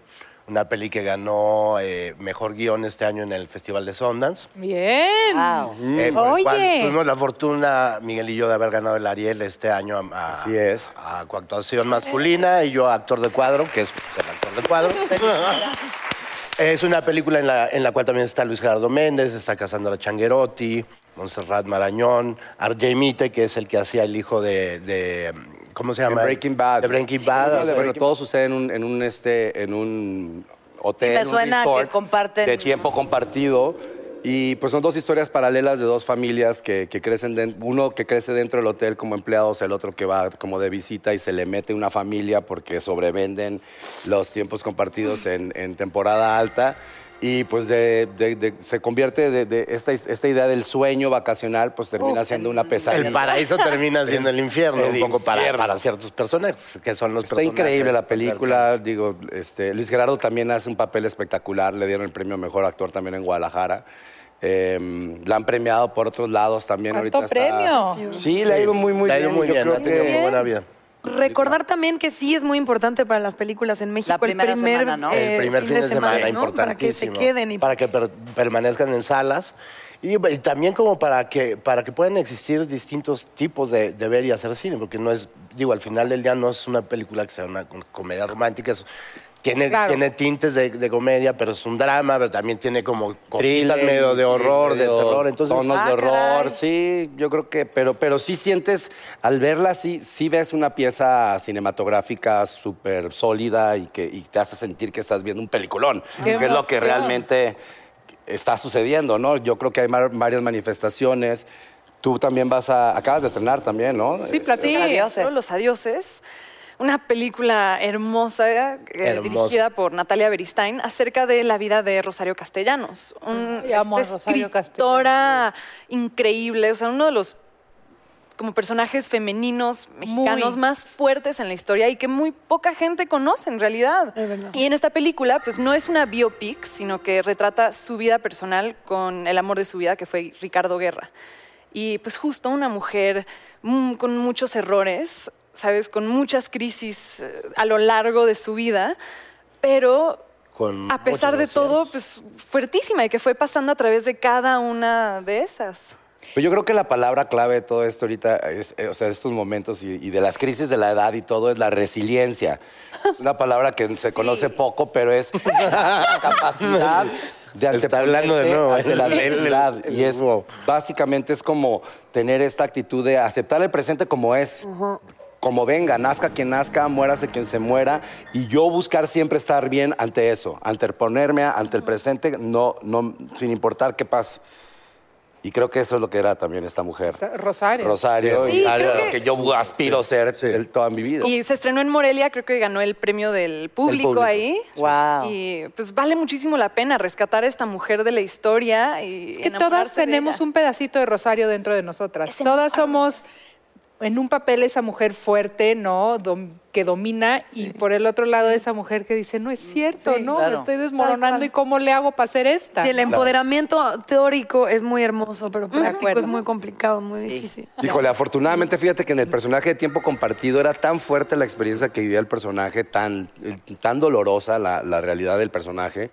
Una peli que ganó eh, Mejor Guión este año en el Festival de Sundance. Bien. Wow. Eh, por el cual Oye. tuvimos la fortuna, Miguel y yo, de haber ganado el Ariel este año a, a- Así es. a coactuación masculina y yo actor de cuadro, que es el actor de cuadro. es una película en la, en la cual también está Luis Gerardo Méndez, está Casandra Changuerotti, Montserrat Marañón, RJ Mite, que es el que hacía el hijo de... de, ¿Cómo se En llama? Breaking Bad. De Breaking Bad. o sea, bueno, todo sucede en un, en un, este, en un hotel, Sí, me en un suena que resort comparten- de tiempo compartido. Y pues son dos historias paralelas de dos familias que, que crecen, den- uno que crece dentro del hotel como empleados, el otro que va como de visita y se le mete una familia porque sobrevenden los tiempos compartidos en, en temporada alta. Y pues de- de- de- se convierte de, de esta, esta idea del sueño vacacional, pues termina siendo una pesadilla. El paraíso termina siendo el infierno, El un poco para, infierno. para ciertos personajes, que son los Está personajes. increíble la película, digo, este, Luis Gerardo también hace un papel espectacular, le dieron el premio a Mejor Actor también en Guadalajara. Eh, la han premiado por otros lados también. ¿Cuánto ahorita está- premio? Sí, le ha ido muy, muy Le ha bien. ido muy bien, ha tenido muy buena vida. Recordar también que sí es muy importante para las películas en México La primera el primer, semana, ¿no? eh, el primer fin de semana, ¿no? Para que se queden y para que per- permanezcan en salas y, y también como para que para que puedan existir distintos tipos de, de ver y hacer cine, porque no es digo al final del día no es una película que sea una com- comedia romántica, es- tiene, Claro. tiene tintes de, de comedia, pero es un drama, pero también tiene como cositas medio de sí, horror, de terror, entonces tonos Ah, de horror, caray. sí, yo creo que, pero, pero sí sientes, al verla, sí, sí ves una pieza cinematográfica súper sólida y que y te hace sentir que estás viendo un peliculón, ¡Qué que es lo que emoción! realmente está sucediendo, ¿no? Yo creo que hay mar- varias manifestaciones. Tú también vas a, acabas de estrenar también, ¿no? Sí, platica. Sí, Adioses. Los Adioses. Una película hermosa, eh, Hermosa. dirigida por Natalia Beristain acerca de la vida de Rosario Castellanos. Un, Ay, amo a esta Rosario escritora increíble, o sea, uno de los como personajes femeninos mexicanos Muy. más fuertes en la historia y que muy poca gente conoce en realidad. Y en esta película, pues no es una biopic, sino que retrata su vida personal con el amor de su vida, que fue Ricardo Guerra. Y pues justo una mujer mm, con muchos errores, ¿sabes? Con muchas crisis eh, a lo largo de su vida, pero con a pesar de todo, pues fuertísima y que fue pasando a través de cada una de esas. Pero yo creo que la palabra clave de todo esto ahorita, es, eh, o sea, de estos momentos y, y de las crisis de la edad y todo, es la resiliencia. Es una palabra que se conoce poco, pero es la capacidad de Está hablando de nuevo, ante la el- Y es, básicamente es como tener esta actitud de aceptar el presente como es. Como venga, nazca quien nazca, muérase quien se muera, y yo buscar siempre estar bien ante eso, anteponerme ante el presente, no, no, sin importar qué pase. Y creo que eso es lo que era también esta mujer. Rosario. Rosario, Sí, creo lo que- que yo aspiro a ser el- toda mi vida. Y se estrenó en Morelia, creo que ganó el premio del público, público. ahí. Wow. Y pues vale muchísimo la pena rescatar a esta mujer de la historia y Es que todas tenemos un pedacito de Rosario dentro de nosotras. Ese- Todas somos en un papel esa mujer fuerte, ¿no? Dom- que domina y por el otro lado esa mujer que dice, no es cierto, Sí, ¿no? claro. Me estoy desmoronando y cómo le hago para hacer esta. Sí, el empoderamiento teórico es muy hermoso, pero práctico es muy complicado, muy difícil. Híjole, afortunadamente, fíjate que en el personaje de tiempo compartido era tan fuerte la experiencia que vivía el personaje, tan, eh, tan dolorosa la, la realidad del personaje,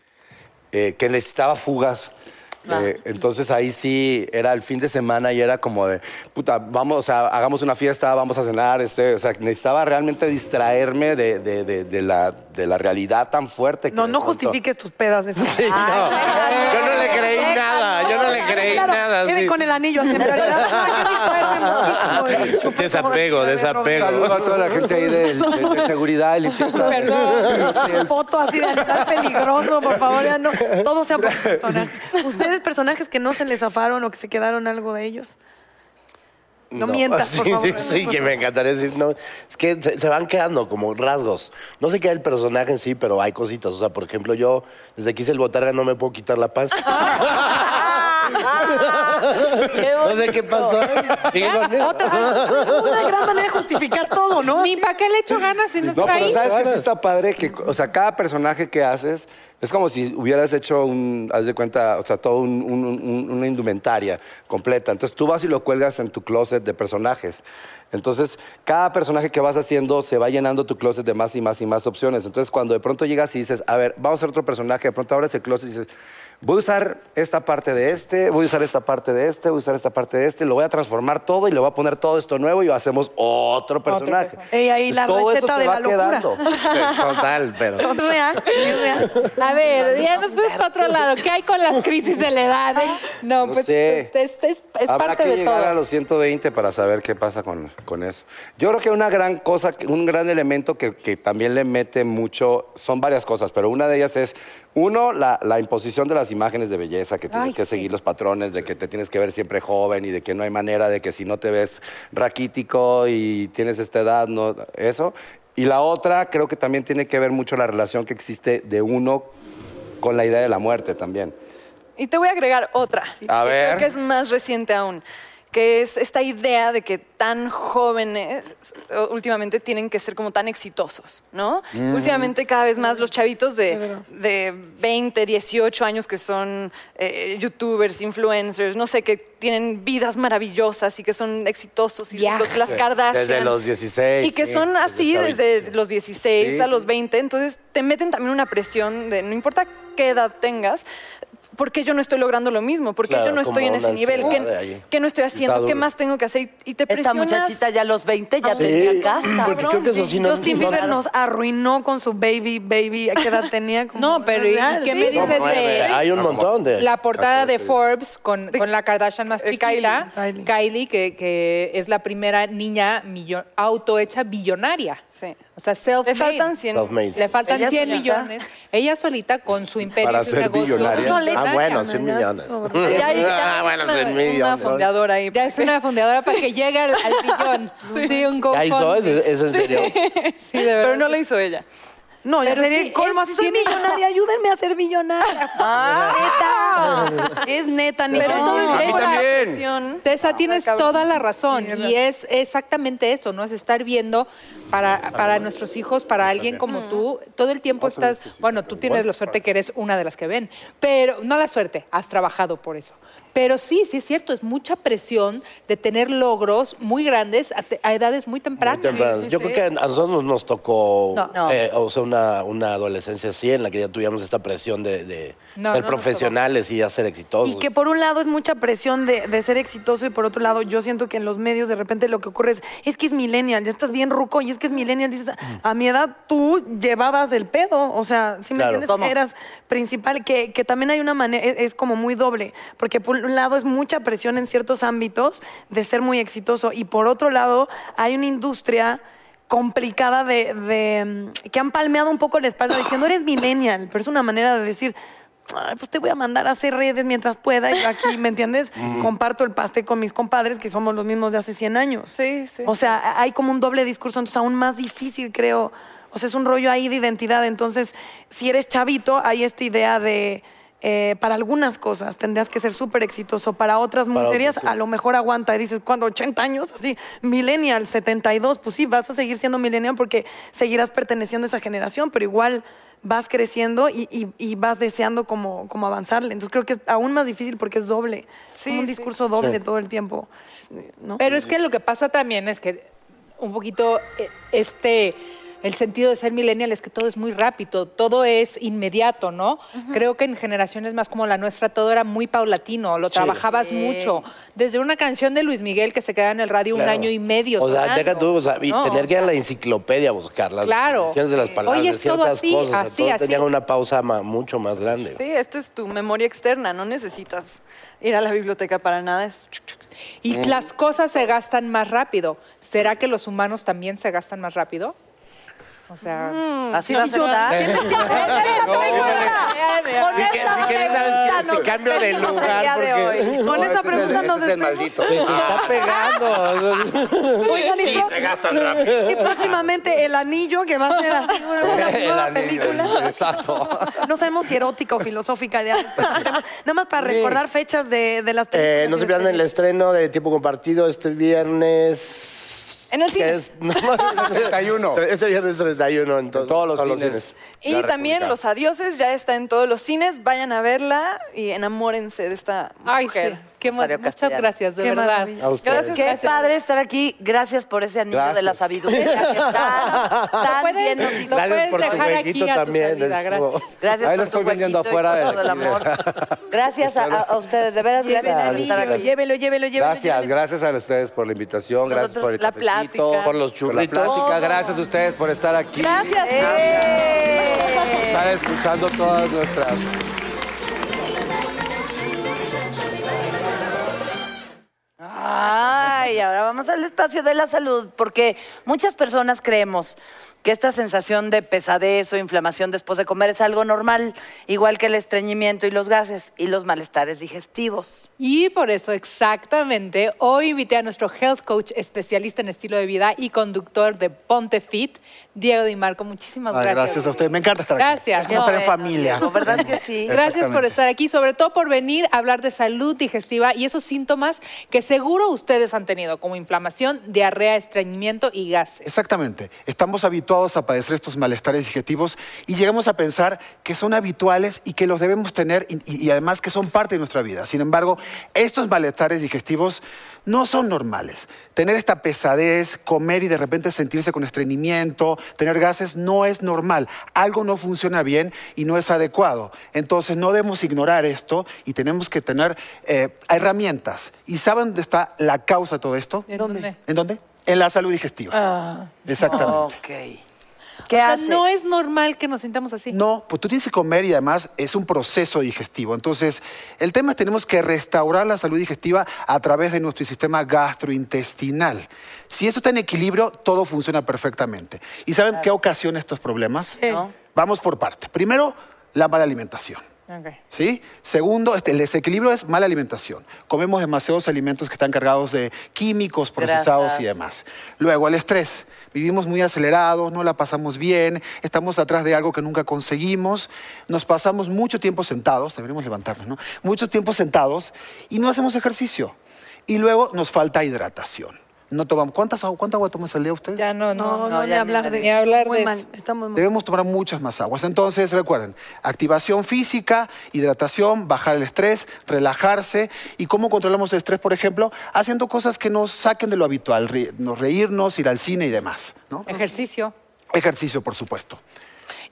eh, que necesitaba fugas. Eh, entonces ahí sí era el fin de semana y era como de, puta, vamos, o sea, hagamos una fiesta, vamos a cenar, este, o sea, necesitaba realmente distraerme de, de- de- de la, de la realidad tan fuerte. que No, no pronto- justifiques tus pedas de Sí, no. Yo no Claro, nada. sí. con el anillo así. en realidad, hay que distraerme muchísimo Desapego, desapego. Saludo a toda la gente ahí de, de- de seguridad limpieza. Perdón. Foto así de animal peligroso, por favor, ya no. Todo sea por personaje. ¿Ustedes personajes que no se les zafaron o que se quedaron algo de ellos? No, mientas, por Sí, favor. sí, sí, que me encantaría decir, no. Es que se, se van quedando como rasgos. No sé qué el personaje en sí, pero hay cositas. O sea, por ejemplo, yo desde que hice el botarga no me puedo quitar la panza. no sé qué pasó. Sí, bueno. Otra, una gran manera de justificar todo, ¿no? Ni para qué le echo ganas si no, No, está pero ahí. sabes que sí está padre que, o sea, cada personaje que haces es como si hubieras hecho un, haz de cuenta, o sea, todo un- un- un- una indumentaria completa. Entonces tú vas y lo cuelgas en tu closet de personajes. Entonces, cada personaje que vas haciendo se va llenando tu closet de más y más y más opciones. Entonces, cuando de pronto llegas y dices, a ver, vamos a hacer otro personaje, de pronto abres el closet y dices, voy a usar esta parte de este, voy a usar esta parte de este, voy a usar esta parte de este, lo voy a transformar todo y le voy a poner todo esto nuevo y hacemos otro personaje. la todo eso receta se de va la quedando. Total, pero. Es real, es real. A ver, ya nos fuimos para otro lado. ¿Qué hay con las crisis de la edad? eh? No, No pues sé. es, es- es Habrá parte que de llegar todo. a los 120 para saber qué pasa con, con eso. Yo creo que una gran cosa, un gran elemento que, que también le mete mucho, son varias cosas, pero una de ellas es, uno, la, la imposición de las imágenes de belleza, que tienes Ay, que sí. seguir los patrones, de que te tienes que ver siempre joven y de que no hay manera de que si no te ves raquítico y tienes esta edad, no, eso. Y la otra, creo que también tiene que ver mucho la relación que existe de uno con la idea de la muerte también. Y te voy a agregar otra. A ver. Creo que es más reciente aún. Que es esta idea de que tan jóvenes eh, últimamente tienen que ser como tan exitosos, ¿no? Últimamente cada vez más los chavitos de, de 20, 18 años que son eh, youtubers, influencers, no sé, que tienen vidas maravillosas y que son exitosos y ricos, las Kardashian. Desde los 16. Y que sí, son así desde los 16 Sí, a los sí. 20, entonces te meten también una presión de no importa qué edad tengas, porque yo no estoy logrando lo mismo, porque Claro, yo no estoy en ese nivel. ¿qué, qué no estoy haciendo? ¿Qué más tengo que hacer? Y- te Esta presionas. muchachita ya a los 20 ya Sí, tenía casa. porque creo que eso sí no- Justin no- Bieber nos arruinó con su baby, baby. ¿A qué edad tenía? Como No, pero ¿y qué sí. me dices No, de Hay un montón de... la portada de Forbes con, con la Kardashian más chiquita, Kylie. Kylie, que, que es la primera niña millo- autohecha billonaria. Sí. O sea, self Le faltan 100. Self-made. Le faltan Ella 100 solita. millones. Ella solita con su imperio Para y su ser negocio. billonaria. solita, Ah, bueno, ya. 100 millones. Ya hay- ya Ah, bueno, una, 100 una millones. fondeadora ahí. Ya es una fundadora para que llegue al, al billón. Sí, un ¿Ya hizo? GoFundMe. ¿Es, es en serio? Sí, de verdad. Pero no lo hizo ella. No, ya Pero sería el colmo. es- Así soy millonaria, ayúdenme a ser millonaria. Ah, neta. Es neta, ni Pero no. todo el también. presión- Tessa, tienes toda la razón. Y es exactamente eso, ¿no? Es estar viendo para, para nuestros hijos, para alguien como tú, todo el tiempo estás. Bueno, tú tienes la suerte que eres una de las que ven, pero no la suerte, has trabajado por eso. Pero sí, sí es cierto, es mucha presión de tener logros muy grandes a, te- a edades muy tempranas. Muy tempranas. Yo creo que a nosotros nos tocó No. No. eh, o sea, una, una adolescencia así en la que ya tuvimos esta presión de, de No, ser profesionales y ya ser exitosos. Y que por un lado es mucha presión de, de ser exitoso y por otro lado yo siento que en los medios de repente lo que ocurre es, es que es millennial, ya estás bien ruco y es que es millennial. Dices, a mi edad tú llevabas el pedo, o sea, si me Claro. entiendes, ¿Cómo? eras principal, que, que también hay una manera, es, es como muy doble, porque por un lado es mucha presión en ciertos ámbitos de ser muy exitoso y por otro lado hay una industria complicada de, de, mm, que han palmeado un poco la espalda diciendo eres millennial, pero es una manera de decir "Ay, pues te voy a mandar a hacer redes mientras pueda y yo aquí, ¿me entiendes? Comparto el pastel con mis compadres que somos los mismos de hace 100 años. Sí, sí. O sea, hay como un doble discurso, entonces aún más difícil, creo. O sea, es un rollo ahí de identidad. Entonces, si eres chavito, hay esta idea de, eh, para algunas cosas tendrías que ser súper exitoso, para otras muy Para sí. a lo mejor aguanta. Y dices, cuando 80 años, así, millennial, 72, pues sí, vas a seguir siendo millennial porque seguirás perteneciendo a esa generación, pero igual vas creciendo y, y- y vas deseando como, como avanzarle. Entonces creo que es aún más difícil porque es doble. Sí, como un sí. discurso doble todo el tiempo. ¿no? Pero es que lo que pasa también es que un poquito eh, este el sentido de ser millennial es que todo es muy rápido, todo es inmediato, ¿no? Creo que en generaciones más como la nuestra todo era muy paulatino, lo trabajabas mucho. Desde una canción de Luis Miguel que se queda en el radio un año y medio. O sea, deja tú, o sea, y ¿no? tener O que ir a la enciclopedia a buscar las Claro. de las palabras, Hoy de es todo ciertas así, cosas. o sea, así, todo así. tenía una pausa ma- mucho más grande. Sí, esta es tu memoria externa, no necesitas ir a la biblioteca para nada. Es... Y las cosas se gastan más rápido. ¿Será que los humanos también se gastan más rápido? O sea, Así va a ser. Si quieres, sabes que te cambio de lugar porque Con esa pregunta nos Ese es el despedimos. maldito. te está pegando. Oigan, y, pro- gastan rápido. y próximamente el anillo que va a ser así una, una El nueva anillo, película. Exacto. No sabemos si erótica o filosófica. ya. Nada más para recordar fechas de, de las películas. Eh, no se pierdan el estreno de Tiempo Compartido este viernes. En el cine. es- no, 31. Este viernes 31 en, to- En todos los cines. Y La también República. Los Adioses ya está en todos los cines. Vayan a verla y enamórense de esta ay, mujer. sí. Qué Rosario muchas Castellano. gracias, de Qué verdad. maravilla. A ustedes. Gracias. Qué padre estar aquí. Gracias por ese anillo Gracias. de la sabiduría que tan, tan Puedes- bien nos lo hizo. Gracias puedes por tu dejar aquí a tu también, salida, es gracias. como- Gracias Ahí lo tu estoy vendiendo huequito y afuera por de todo el aquí. amor. Gracias a, a- ustedes, de veras, gracias por estar aquí. Llévelo, llévelo, llévelo. Gracias, gracias a ustedes por la invitación, gracias Nosotros por el la cafecito, plática. Por los por la churritos. plática, gracias a ustedes por estar aquí. Gracias. Estar escuchando todas nuestras Ay, ahora vamos. al espacio de la salud, porque muchas personas creemos que esta sensación de pesadez o inflamación después de comer es algo normal, igual que el estreñimiento y los gases y los malestares digestivos. Y por eso, exactamente, hoy invité a nuestro health coach especialista en estilo de vida y conductor de Ponte Fit, Diego Di Marco. Muchísimas Ay, gracias. gracias a usted. Me encanta estar aquí. Gracias. Es como estar en No, familia. Diego, ¿Verdad que sí? Gracias por estar aquí, sobre todo por venir a hablar de salud digestiva y esos síntomas que seguro ustedes han tenido, como inflamación, diarrea, estreñimiento y gases. Exactamente. Estamos habituados a padecer estos malestares digestivos y llegamos a pensar que son habituales y que los debemos tener y además que son parte de nuestra vida. Sin embargo, estos malestares digestivos no son normales. Tener esta pesadez, comer y de repente sentirse con estreñimiento, tener gases, no es normal. Algo no funciona bien y no es adecuado. Entonces no debemos ignorar esto y tenemos que tener eh, herramientas. ¿Y saben dónde está la causa de todo esto? ¿En dónde? ¿En dónde? En la salud digestiva. Exactamente. Ok. ¿Qué O sea, hace? no es normal que nos sintamos así. No, pues tú tienes que comer y además es un proceso digestivo. Entonces, el tema es tenemos que restaurar la salud digestiva a través de nuestro sistema gastrointestinal. Si esto está en equilibrio, todo funciona perfectamente. ¿Y saben qué ocasiona estos problemas? ¿No? Vamos por parte. Primero, la mala alimentación. ¿Sí? Segundo, este, el desequilibrio es mala alimentación. Comemos demasiados alimentos que están cargados de químicos, procesados y demás. Luego, el estrés. Vivimos muy acelerados, no la pasamos bien, estamos atrás de algo que nunca conseguimos, nos pasamos mucho tiempo sentados, deberíamos levantarnos, ¿no? Mucho tiempo sentados y no hacemos ejercicio. Y luego nos falta hidratación. No tomamos, ¿cuántas, agu- ¿Cuánta agua tomas al día usted? Ya no, no. No, no, no, ni ya hablar ni- de ni hablar muy de mal, eso. Estamos mal. Debemos tomar muchas más aguas. Entonces, recuerden, activación física, hidratación, bajar el estrés, relajarse. ¿Y cómo controlamos el estrés, por ejemplo? Haciendo cosas que nos saquen de lo habitual, reírnos, ir al cine y demás. ¿no? Ejercicio. Ejercicio, por supuesto.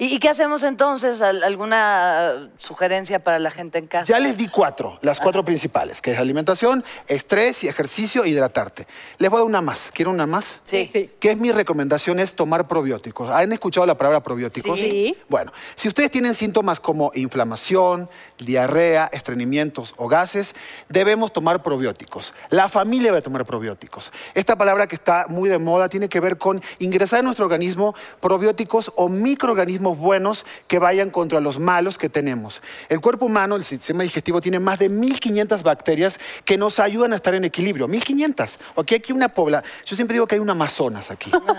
¿Y, y qué hacemos entonces? ¿Al- ¿Alguna sugerencia para la gente en casa? Ya les di cuatro, las cuatro principales, que es alimentación, estrés y ejercicio, hidratarte. Les voy a dar una más. ¿Quieren una más? Sí. Sí. ¿Qué es mi recomendación? Es tomar probióticos. ¿Han escuchado la palabra probióticos? Sí. Bueno, si ustedes tienen síntomas como inflamación, diarrea, estreñimientos o gases, debemos tomar probióticos. La familia debe tomar probióticos. Esta palabra que está muy de moda tiene que ver con ingresar en nuestro organismo probióticos o microorganismos buenos que vayan contra los malos que tenemos. El cuerpo humano, el sistema digestivo, tiene más de 1500 bacterias que nos ayudan a estar en equilibrio. 1500. Ok, aquí una pobla. Yo siempre digo que hay un Amazonas aquí. Es un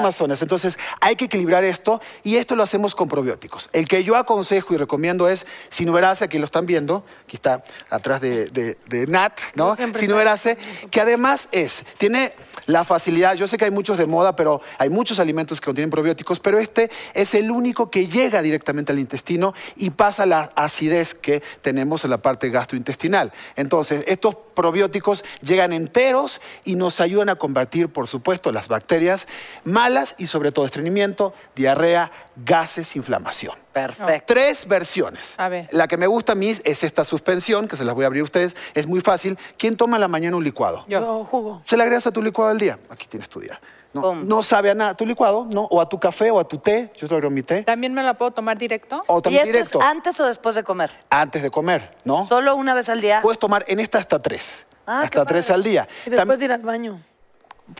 Amazonas. Entonces, hay que equilibrar esto y esto lo hacemos con probióticos. El que yo aconsejo y recomiendo es Sinuberase, aquí lo están viendo, aquí está atrás de, de- de Nat, ¿no? Sinuberase, que además es, tiene la facilidad, yo sé que hay muchos de moda, pero hay muchos alimentos que contienen probióticos, pero este es el único que llega directamente al intestino y pasa la acidez que tenemos en la parte gastrointestinal. Entonces, estos probióticos llegan enteros y nos ayudan a combatir, por supuesto, las bacterias malas y sobre todo estreñimiento, diarrea, gases, inflamación. Perfecto. Tres versiones. A ver. La que me gusta a mí es esta suspensión, que se las voy a abrir a ustedes. Es muy fácil. ¿Quién toma en la mañana un licuado? Yo. Yo jugo. Se le agregas a tu licuado al día. Aquí tienes tu día. No, sabe a nada. Tu licuado, ¿no? O a tu café o a tu té. Yo te agrego mi té. ¿También me la puedo tomar directo? O ¿Y también esto directo. es antes o después de comer? Antes de comer, ¿no? ¿Solo una vez al día? Puedes tomar en esta hasta tres. Ah, qué hasta tres padre. al día. Y después Tam- de ir al baño.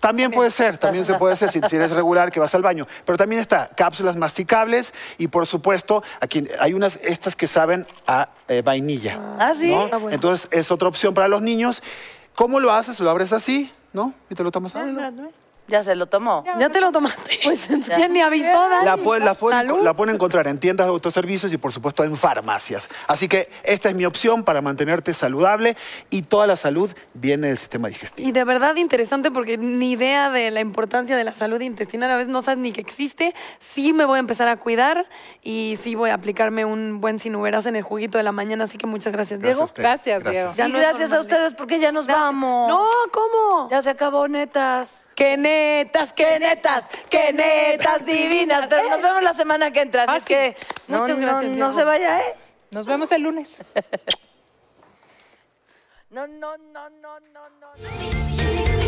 También puede ser, también se puede ser si, si eres regular que vas al baño. Pero también está cápsulas masticables y por supuesto aquí hay unas estas que saben a eh, vainilla. Ah, ¿sí? ¿no? Ah, bueno. Entonces es otra opción para los niños. ¿Cómo lo haces? Lo abres así, ¿no? Y te lo tomas. Ya se lo tomó. Ya te lo tomaste. Pues ya ni avisó, Dani. La, puede- la pueden, la pueden encontrar en tiendas de autoservicios y por supuesto en farmacias. Así que esta es mi opción para mantenerte saludable y toda la salud viene del sistema digestivo. Y de verdad interesante porque ni idea de la importancia de la salud intestinal, a veces no sabes ni que existe. Sí me voy a empezar a cuidar y sí voy a aplicarme un buen sinuberas en el juguito de la mañana, así que muchas gracias, Gracias a Diego. usted. Gracias, Gracias. Diego. Y Ya no es gracias a normal. ustedes porque ya nos vamos. No, ¿cómo? Ya se acabó, netas. ¡Qué netas, qué ¡Qué netas! ¡Qué netas divinas! Pero nos vemos la semana que entra. Así Fácil. que no, Muchas no- gracias, no Diego. se vaya, ¿eh? Nos vemos el lunes. No, no, no, no, no, no.